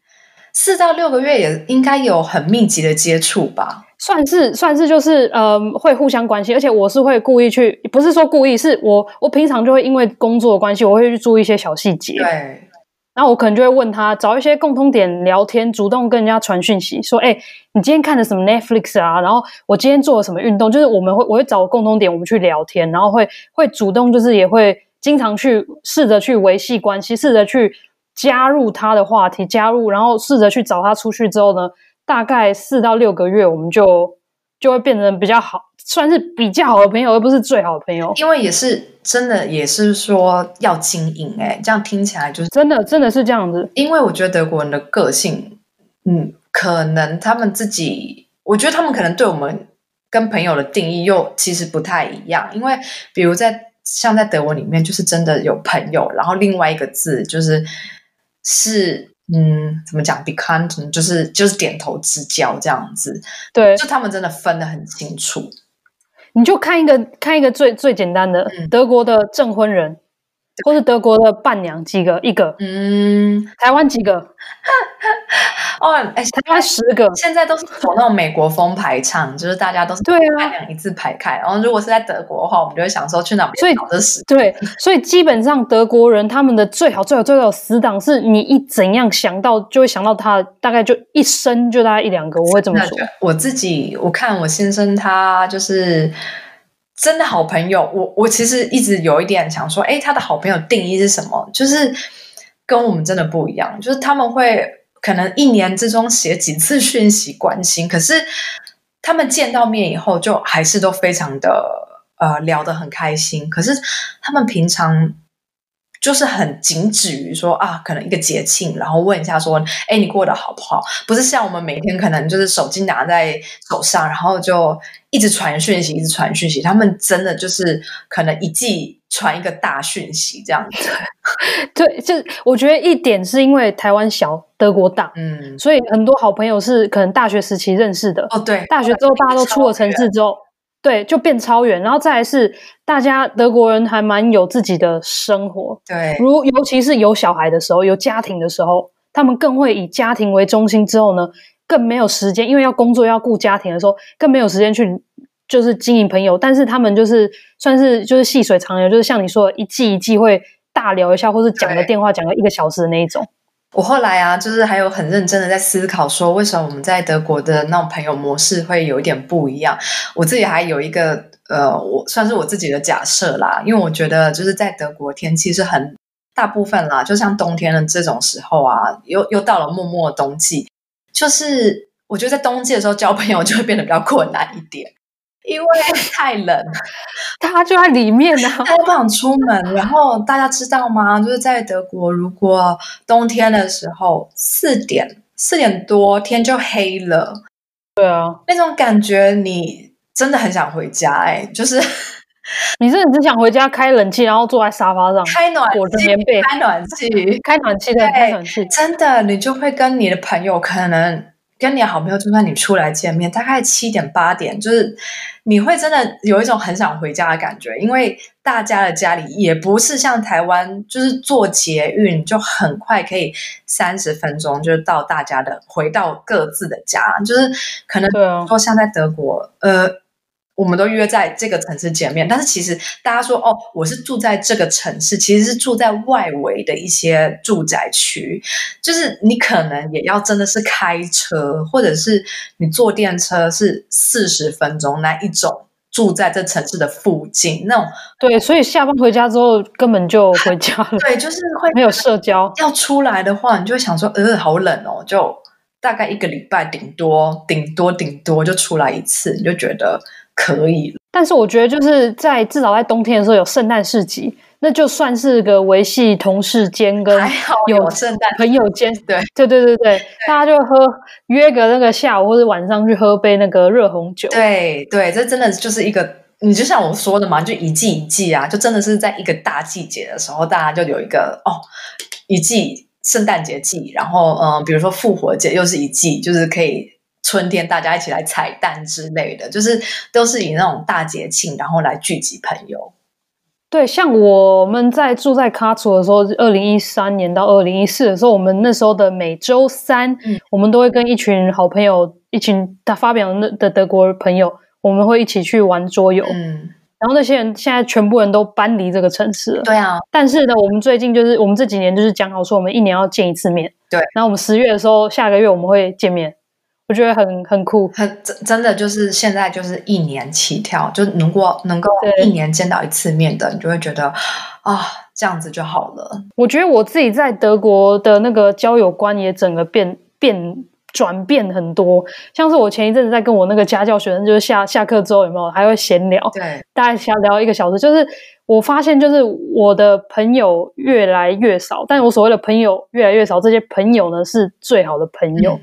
四到六个月也应该有很密集的接触吧？算是算是就是呃，会互相关心，而且我是会故意去，不是说故意，是我我平常就会因为工作的关系，我会去注意一些小细节。对。然后我可能就会问他，找一些共通点聊天，主动跟人家传讯息，说：“哎，你今天看的什么 Netflix 啊？然后我今天做了什么运动？就是我们会，我会找共通点，我们去聊天，然后会会主动，就是也会经常去试着去维系关系，试着去加入他的话题，加入，然后试着去找他出去之后呢，大概四到六个月，我们就就会变成比较好。”算是比较好的朋友，而不是最好的朋友。因为也是真的，也是说要经营哎、欸，这样听起来就是真的，真的是这样子。因为我觉得德国人的个性，嗯，可能他们自己，我觉得他们可能对我们跟朋友的定义又其实不太一样。因为比如在像在德文里面，就是真的有朋友，然后另外一个字就是是。嗯，怎么讲？Bekannt 就是就是点头之交这样子，对，就他们真的分得很清楚。你就看一个看一个最最简单的，嗯、德国的证婚人。或是德国的伴娘几个？一个。嗯，台湾几个？哦，哎，台湾十个。现在都是走那种美国风排唱，就是大家都是对啊，一字排开。然后如果是在德国的话，我们就会想说去哪边？所以的死对，所以基本上德国人他们的最好最好最好死党是你一怎样想到就会想到他，大概就一生就大概一两个。我会这么说。我自己我看我先生他就是。真的好朋友，我我其实一直有一点想说，哎，他的好朋友定义是什么？就是跟我们真的不一样，就是他们会可能一年之中写几次讯息关心，可是他们见到面以后，就还是都非常的呃聊得很开心。可是他们平常就是很仅止于说啊，可能一个节庆，然后问一下说，哎，你过得好不好？不是像我们每天可能就是手机拿在手上，然后就一直传讯息，一直传讯息。他们真的就是可能一季传一个大讯息这样子。对，就我觉得一点是因为台湾小，德国大，嗯，所以很多好朋友是可能大学时期认识的。哦，对，大学之后大家都出了城市之后。对，就变超远，然后再来是大家德国人还蛮有自己的生活，对，如尤其是有小孩的时候，有家庭的时候，他们更会以家庭为中心。之后呢，更没有时间，因为要工作要顾家庭的时候，更没有时间去就是经营朋友。但是他们就是算是就是细水长流，就是像你说的一季一季会大聊一下，或是讲个电话讲个一个小时的那一种。我后来啊，就是还有很认真的在思考，说为什么我们在德国的那种朋友模式会有一点不一样。我自己还有一个呃，我算是我自己的假设啦，因为我觉得就是在德国天气是很大部分啦，就像冬天的这种时候啊，又又到了默默的冬季，就是我觉得在冬季的时候交朋友就会变得比较困难一点。因为 太冷，他就在里面呢，他不想出门。然后大家知道吗？就是在德国，如果冬天的时候四点四点多天就黑了，对啊，那种感觉你真的很想回家哎、欸，就是你是只想回家开冷气，然后坐在沙发上开暖裹着棉被开暖气，开暖气的开暖气，真的你就会跟你的朋友可能。跟你的好朋友，就算你出来见面，大概七点八点，就是你会真的有一种很想回家的感觉，因为大家的家里也不是像台湾，就是坐捷运就很快可以三十分钟就到大家的回到各自的家，就是可能说像在德国，呃。我们都约在这个城市见面，但是其实大家说哦，我是住在这个城市，其实是住在外围的一些住宅区，就是你可能也要真的是开车，或者是你坐电车是四十分钟那一种，住在这城市的附近那种。对，所以下班回家之后根本就回家了。对，就是会没有社交。要出来的话，你就会想说，呃，好冷哦，就大概一个礼拜顶多顶多顶多就出来一次，你就觉得。可以，但是我觉得就是在至少在冬天的时候有圣诞市集，那就算是个维系同事间跟有圣诞朋友间，对。对对对对，大家就喝约个那个下午或者晚上去喝杯那个热红酒，对对，这真的就是一个，你就像我说的嘛，就一季一季啊，就真的是在一个大季节的时候，大家就有一个哦，一季圣诞节季，然后嗯、呃，比如说复活节又是一季，就是可以。春天大家一起来彩蛋之类的，就是都是以那种大节庆，然后来聚集朋友。对，像我们在住在卡楚的时候，二零一三年到二零一四的时候，我们那时候的每周三，嗯，我们都会跟一群好朋友，一群他发表的的德国朋友，我们会一起去玩桌游。嗯，然后那些人现在全部人都搬离这个城市了。对啊，但是呢，我们最近就是我们这几年就是讲好说，我们一年要见一次面。对，然后我们十月的时候，下个月我们会见面。我觉得很很酷，很真真的就是现在就是一年起跳，就能够能够一年见到一次面的，你就会觉得啊，这样子就好了。我觉得我自己在德国的那个交友观也整个变变转变很多，像是我前一阵子在跟我那个家教学生，就是下下课之后有没有还会闲聊，对，大概想聊一个小时。就是我发现，就是我的朋友越来越少，但我所谓的朋友越来越少，这些朋友呢是最好的朋友。嗯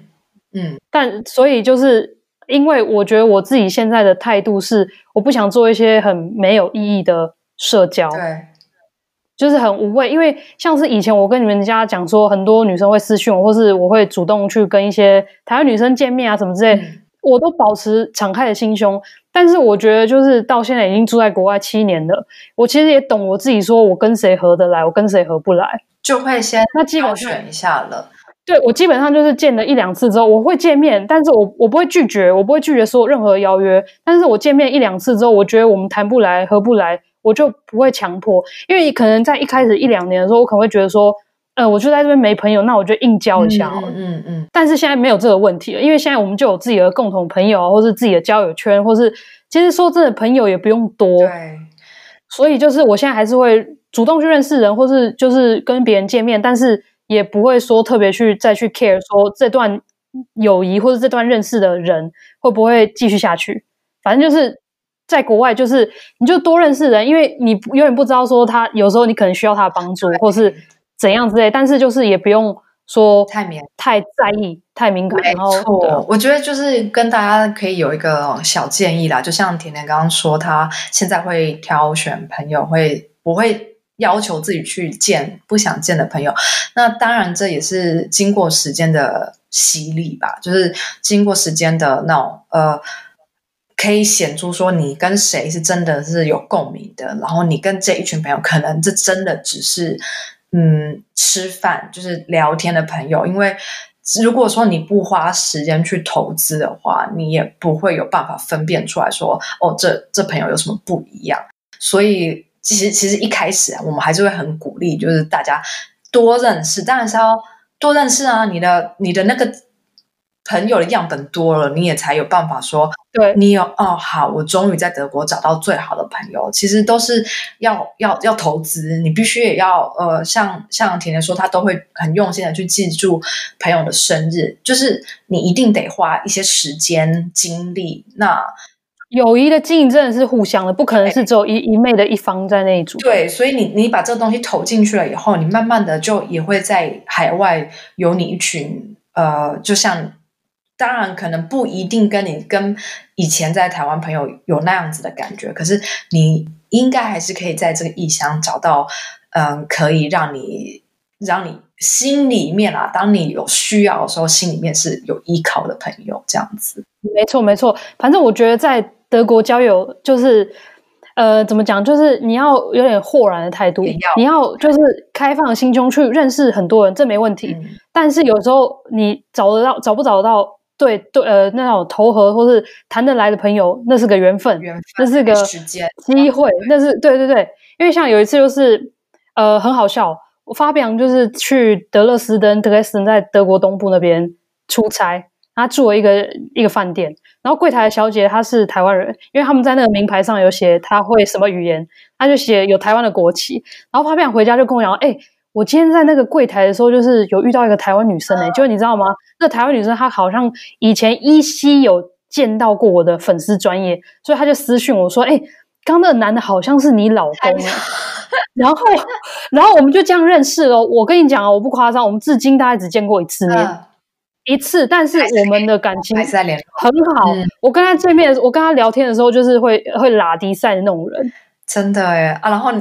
嗯，但所以就是因为我觉得我自己现在的态度是，我不想做一些很没有意义的社交，对，就是很无谓。因为像是以前我跟你们家讲说，很多女生会私讯我，或是我会主动去跟一些台湾女生见面啊什么之类，嗯，我都保持敞开的心胸。但是我觉得，就是到现在已经住在国外七年了，我其实也懂我自己，说我跟谁合得来，我跟谁合不来，就会先那基本选一下了。对，我基本上就是见了一两次之后，我会见面，但是我我不会拒绝，我不会拒绝说任何邀约。但是我见面一两次之后，我觉得我们谈不来、合不来，我就不会强迫。因为可能在一开始一两年的时候，我可能会觉得说，呃，我就在这边没朋友，那我就硬交一下好了。嗯嗯，嗯，嗯。但是现在没有这个问题了，因为现在我们就有自己的共同朋友，或是自己的交友圈，或是其实说真的，朋友也不用多。对。所以就是我现在还是会主动去认识人，或是就是跟别人见面，但是。也不会说特别去再去 care 说这段友谊或者这段认识的人会不会继续下去，反正就是在国外就是你就多认识人，因为你永远不知道说他有时候你可能需要他的帮助，或是怎样之类。但是就是也不用说太敏太在意、太敏感。没错，我觉得就是跟大家可以有一个小建议啦，就像甜甜刚刚说，他现在会挑选朋友，会不会？要求自己去见不想见的朋友，那当然这也是经过时间的洗礼吧，就是经过时间的那种呃，可以显出说你跟谁是真的是有共鸣的，然后你跟这一群朋友可能这真的只是嗯吃饭就是聊天的朋友，因为如果说你不花时间去投资的话，你也不会有办法分辨出来说哦，这这朋友有什么不一样，所以。其实，其实一开始啊，我们还是会很鼓励，就是大家多认识，当然是要多认识啊。你的你的那个朋友的样本多了，你也才有办法说，对你有哦，好，我终于在德国找到最好的朋友。其实都是要要要投资，你必须也要呃，像像甜甜说，她都会很用心的去记住朋友的生日，就是你一定得花一些时间精力那。友谊的经营真的是互相的，不可能是只有一一昧的一方在那一组。对，所以你你把这个东西投进去了以后，你慢慢的就也会在海外有你一群呃，就像当然可能不一定跟你跟以前在台湾朋友有那样子的感觉，可是你应该还是可以在这个异乡找到嗯、呃，可以让你让你心里面啊，当你有需要的时候，心里面是有依靠的朋友这样子。没错，没错，反正我觉得在。德国交友就是，呃，怎么讲？就是你要有点豁然的态度，要你要就是开放心胸去认识很多人，这没问题。嗯、但是有时候你找得到，找不找得到对对呃那种投合或是谈得来的朋友，那是个缘分，缘分那是个时间机会，那是对对对。因为像有一次就是呃很好笑，我发表就是去德勒斯登，德勒斯登在德国东部那边出差。他住了一个一个饭店，然后柜台的小姐她是台湾人，因为他们在那个名牌上有写他会什么语言，他就写有台湾的国旗。然后他不想回家就跟我讲，哎，我今天在那个柜台的时候，就是有遇到一个台湾女生，哎，就是你知道吗？那台湾女生她好像以前依稀有见到过我的粉丝专业，所以她就私讯我说，哎，刚那个男的好像是你老公。然后，然后我们就这样认识了。我跟你讲啊，我不夸张，我们至今大概只见过一次面。一次，但是我们的感情很好。我跟他见面，我跟他聊天的时候，就是会会拉低赛的那种人，真的耶啊！然后。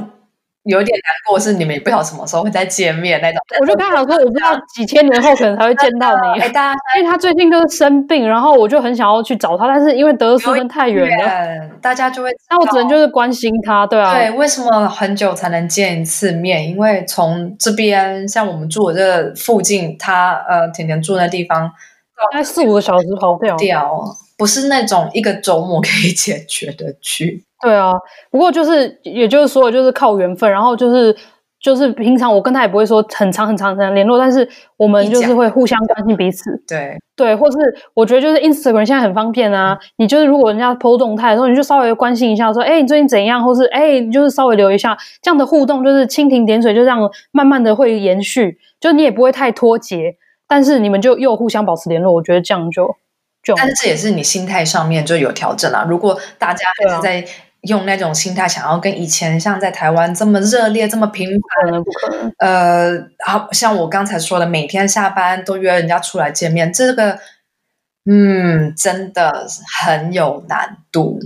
有点难过，是你们也不知道什么时候会再见面那种。我就跟他讲说，我不知道几千年后可能才会见到你。哎，大家，因为他最近就是生病，然后我就很想要去找他，但是因为德勒斯登太远了，大家就会，那我只能就是关心他，对啊。对，为什么很久才能见一次面？因为从这边，像我们住的这附近，他呃，甜甜住那地方，大概四五个小时跑掉，掉，不是那种一个周末可以解决的去。对啊，不过就是，也就是说，就是靠缘分，然后就是，就是平常我跟他也不会说很长很长很长联络，但是我们就是会互相关心彼此。对对，或是我觉得就是 Instagram 现在很方便啊，你就是如果人家 po 动态的时候，你就稍微关心一下，说，哎，你最近怎样？或是，哎，你就是稍微留一下，这样的互动就是蜻蜓点水，就这样慢慢的会延续，就你也不会太脱节，但是你们就又互相保持联络，我觉得这样就就。但是这也是你心态上面就有调整了。如果大家还是在。用那种心态想要跟以前像在台湾这么热烈、这么频繁，不可能。呃，好像我刚才说的，每天下班都约人家出来见面，这个，嗯，真的很有难度。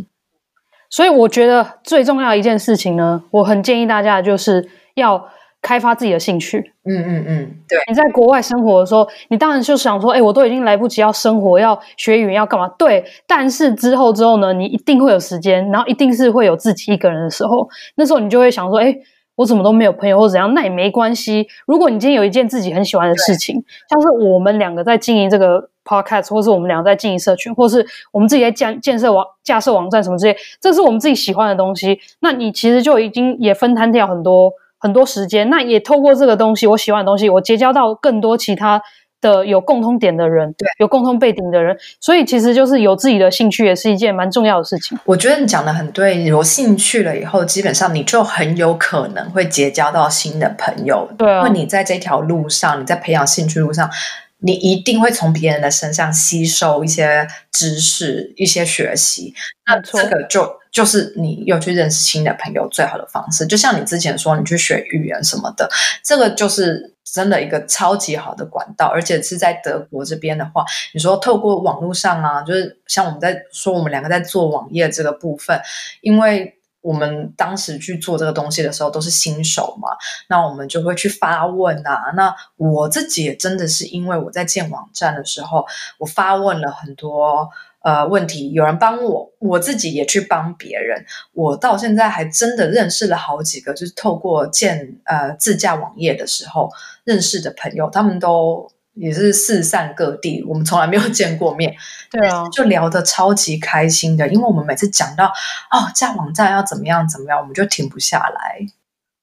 所以我觉得最重要的一件事情呢，我很建议大家就是要。开发自己的兴趣，嗯嗯嗯，对。你在国外生活的时候，你当然就想说，哎，我都已经来不及要生活，要学语言，要干嘛？对。但是之后之后呢，你一定会有时间，然后一定是会有自己一个人的时候，那时候你就会想说，哎，我怎么都没有朋友或怎样？那也没关系。如果你今天有一件自己很喜欢的事情，像是我们两个在经营这个 podcast，或是我们两个在经营社群，或是我们自己在建建设网架设网站什么之类，这是我们自己喜欢的东西，那你其实就已经也分摊掉很多。很多时间，那也透过这个东西，我喜欢的东西，我结交到更多其他的有共通点的人，对，有共同背景的人，所以其实就是有自己的兴趣，也是一件蛮重要的事情。我觉得你讲的很对，有兴趣了以后，基本上你就很有可能会结交到新的朋友。对啊，因为你在这条路上，你在培养兴趣路上，你一定会从别人的身上吸收一些知识、一些学习。那这个就就是你又去认识新的朋友最好的方式。就像你之前说，你去学语言什么的，这个就是真的一个超级好的管道。而且是在德国这边的话，你说透过网络上啊，就是像我们在说我们两个在做网页这个部分，因为。我们当时去做这个东西的时候都是新手嘛，那我们就会去发问啊。那我自己也真的是因为我在建网站的时候，我发问了很多呃问题，有人帮我，我自己也去帮别人。我到现在还真的认识了好几个，就是透过建呃自驾网页的时候认识的朋友，他们都。也是四散各地，我们从来没有见过面，对啊，就聊得超级开心的，因为我们每次讲到哦，架网站要怎么样怎么样，我们就停不下来。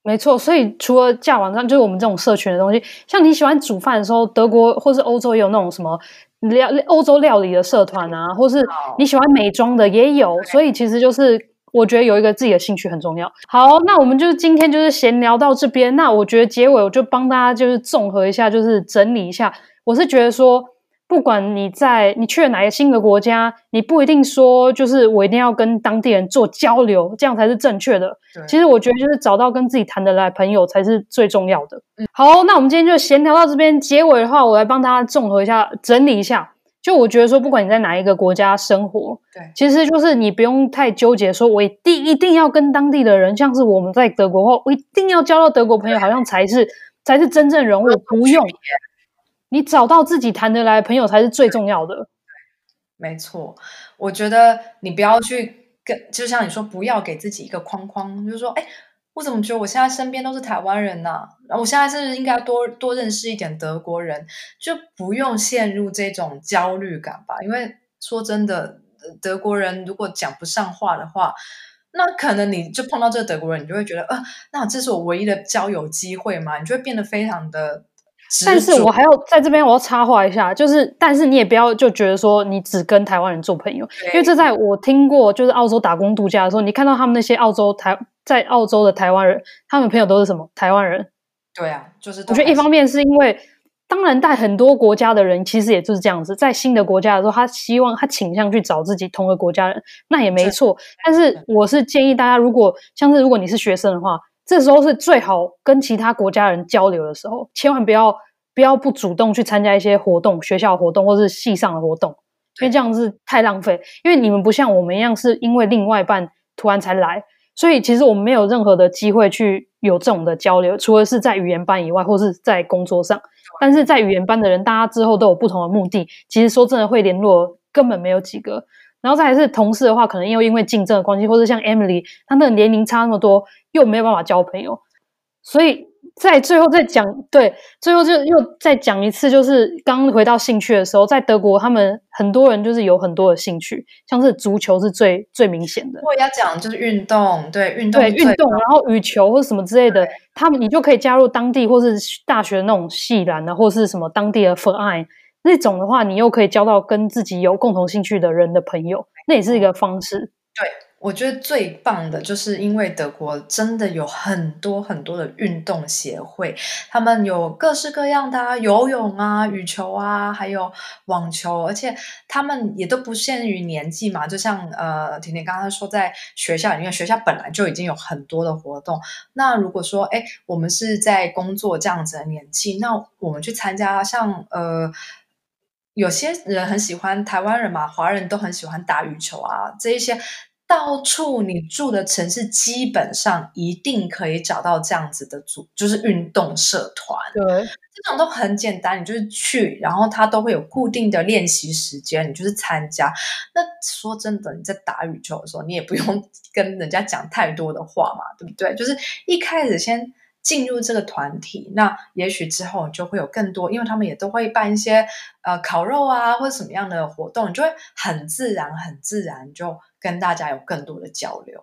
没错，所以除了架网站，就是我们这种社群的东西，像你喜欢煮饭的时候，德国或是欧洲也有那种什么料欧洲料理的社团啊，或是你喜欢美妆的也有，所以其实就是。我觉得有一个自己的兴趣很重要。好，那我们就是今天就是闲聊到这边。那我觉得结尾我就帮大家就是综合一下，就是整理一下。我是觉得说，不管你在你去了哪个新的国家，你不一定说就是我一定要跟当地人做交流，这样才是正确的。其实我觉得就是找到跟自己谈得来朋友才是最重要的。嗯。好，那我们今天就闲聊到这边。结尾的话，我来帮大家综合一下，整理一下。就我觉得说，不管你在哪一个国家生活，对，其实就是你不用太纠结，说我一定一定要跟当地的人，像是我们在德国后，我一定要交到德国朋友，好像才是才是真正人物。不用，你找到自己谈得来的朋友才是最重要的。没错，我觉得你不要去跟，就像你说，不要给自己一个框框，就是说，哎。我怎么觉得我现在身边都是台湾人呢？然后我现在是不是应该多多认识一点德国人，就不用陷入这种焦虑感吧。因为说真的，德国人如果讲不上话的话，那可能你就碰到这个德国人，你就会觉得，呃，那这是我唯一的交友机会嘛？你就会变得非常的。但是我还要在这边，我要插话一下，就是，但是你也不要就觉得说你只跟台湾人做朋友，因为这在我听过，就是澳洲打工度假的时候，你看到他们那些澳洲台在澳洲的台湾人，他们朋友都是什么台湾人？对啊，就是我觉得一方面是因为，当然带很多国家的人其实也就是这样子，在新的国家的时候，他希望他倾向去找自己同个国家人，那也没错。但是我是建议大家，如果像是如果你是学生的话。这时候是最好跟其他国家人交流的时候，千万不要不要不主动去参加一些活动，学校活动或是系上的活动，因为这样是太浪费。因为你们不像我们一样，是因为另外一半突然才来，所以其实我们没有任何的机会去有这种的交流，除了是在语言班以外，或是在工作上。但是在语言班的人，大家之后都有不同的目的，其实说真的会联络根本没有几个。然后再来是同事的话，可能又因为竞争的关系，或者像 Emily，她那个年龄差那么多，又没有办法交朋友，所以在最后再讲，对，最后就又再讲一次，就是刚回到兴趣的时候，在德国，他们很多人就是有很多的兴趣，像是足球是最最明显的。我要讲就是运动，对运动，对运动，然后羽球或什么之类的，他们你就可以加入当地或是大学的那种系篮的，或是什么当地的 Verein。那种的话，你又可以交到跟自己有共同兴趣的人的朋友，那也是一个方式。对，我觉得最棒的就是因为德国真的有很多很多的运动协会，他们有各式各样的，游泳啊、羽球啊，还有网球，而且他们也都不限于年纪嘛。就像呃，甜甜刚刚说，在学校里面，学校本来就已经有很多的活动。那如果说，哎，我们是在工作这样子的年纪，那我们去参加像呃。有些人很喜欢台湾人嘛，华人都很喜欢打羽球啊，这一些到处你住的城市基本上一定可以找到这样子的组，就是运动社团。对，这种都很简单，你就是去，然后它都会有固定的练习时间，你就是参加。那说真的，你在打羽球的时候，你也不用跟人家讲太多的话嘛，对不对？就是一开始先。进入这个团体，那也许之后就会有更多，因为他们也都会办一些呃烤肉啊，或者什么样的活动，就会很自然、很自然就跟大家有更多的交流。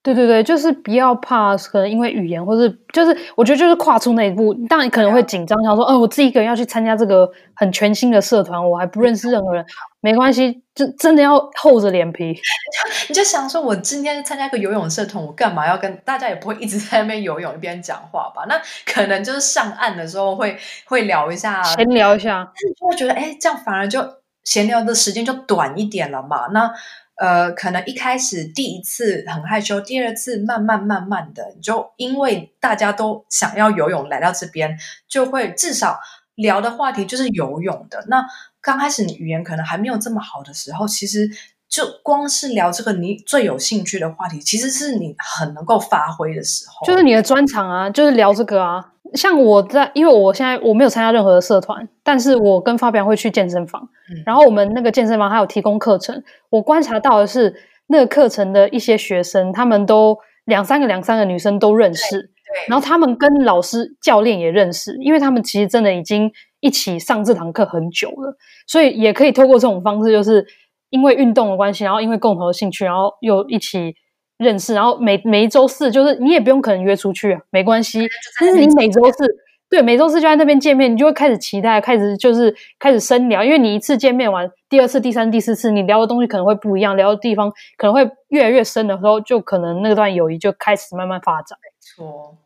对对对，就是不要怕，可能因为语言，或是就是我觉得就是跨出那一步，当然可能会紧张，想说，哦，我自己一个人要去参加这个很全新的社团，我还不认识任何人，没关系，就真的要厚着脸皮。你就想说，我今天参加一个游泳社团，我干嘛要跟大家也不会一直在那边游泳一边讲话吧？那可能就是上岸的时候会会聊一下，闲聊一下，就会觉得，哎，这样反而就闲聊的时间就短一点了嘛。那。呃，可能一开始第一次很害羞，第二次慢慢慢慢的，你就因为大家都想要游泳来到这边，就会至少聊的话题就是游泳的。那刚开始你语言可能还没有这么好的时候，其实就光是聊这个你最有兴趣的话题，其实是你很能够发挥的时候，就是你的专长啊，就是聊这个啊。像我在，因为我现在我没有参加任何的社团，但是我跟发表会去健身房，嗯，然后我们那个健身房还有提供课程。我观察到的是，那个课程的一些学生，他们都两三个、两三个女生都认识，对，然后他们跟老师、教练也认识，因为他们其实真的已经一起上这堂课很久了，所以也可以透过这种方式，就是因为运动的关系，然后因为共同的兴趣，然后又一起。认识，然后每每一周四就是你也不用可能约出去啊，没关系。但是你每周四，对，每周四就在那边见面，你就会开始期待，开始就是开始深聊，因为你一次见面完，第二次、第三、第四次，你聊的东西可能会不一样，聊的地方可能会越来越深的时候，就可能那段友谊就开始慢慢发展。没错，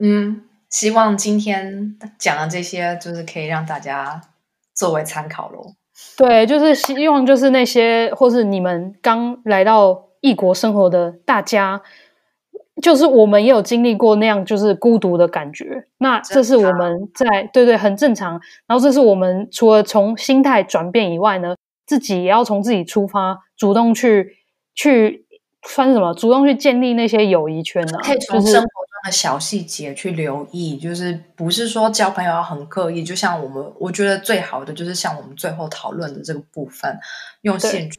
嗯，希望今天讲的这些就是可以让大家作为参考喽。对，就是希望就是那些或是你们刚来到。异国生活的大家，就是我们也有经历过那样就是孤独的感觉。那这是我们在对对很正常。然后这是我们除了从心态转变以外呢，自己也要从自己出发，主动去去算什么？主动去建立那些友谊圈呢？可以从生活中的小细节去留意，就是不是说交朋友要很刻意。就像我们，我觉得最好的就是像我们最后讨论的这个部分，用兴趣。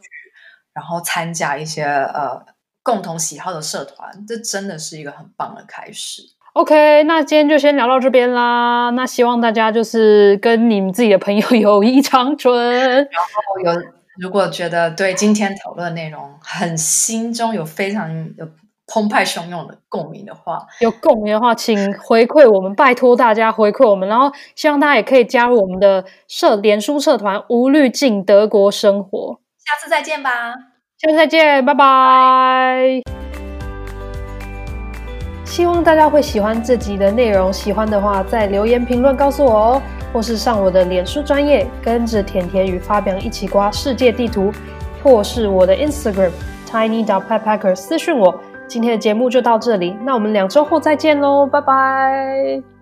然后参加一些呃共同喜好的社团，这真的是一个很棒的开始。OK，那今天就先聊到这边啦。那希望大家就是跟你们自己的朋友 友谊长存。然后有如果觉得对今天讨论的内容很心中有非常有澎湃汹涌的共鸣的话，有共鸣的话，请回馈我们，拜托大家回馈我们。然后希望大家也可以加入我们的社脸书社团“无滤镜德国生活”。下次再见吧，下次再见，拜拜。希望大家会喜欢这集的内容，喜欢的话在留言评论告诉我哦，或是上我的脸书专业，跟着甜甜与发表一起刮世界地图，或是我的 Instagram tiny dot backpacker 私讯我。今天的节目就到这里，那我们两周后再见喽，拜拜。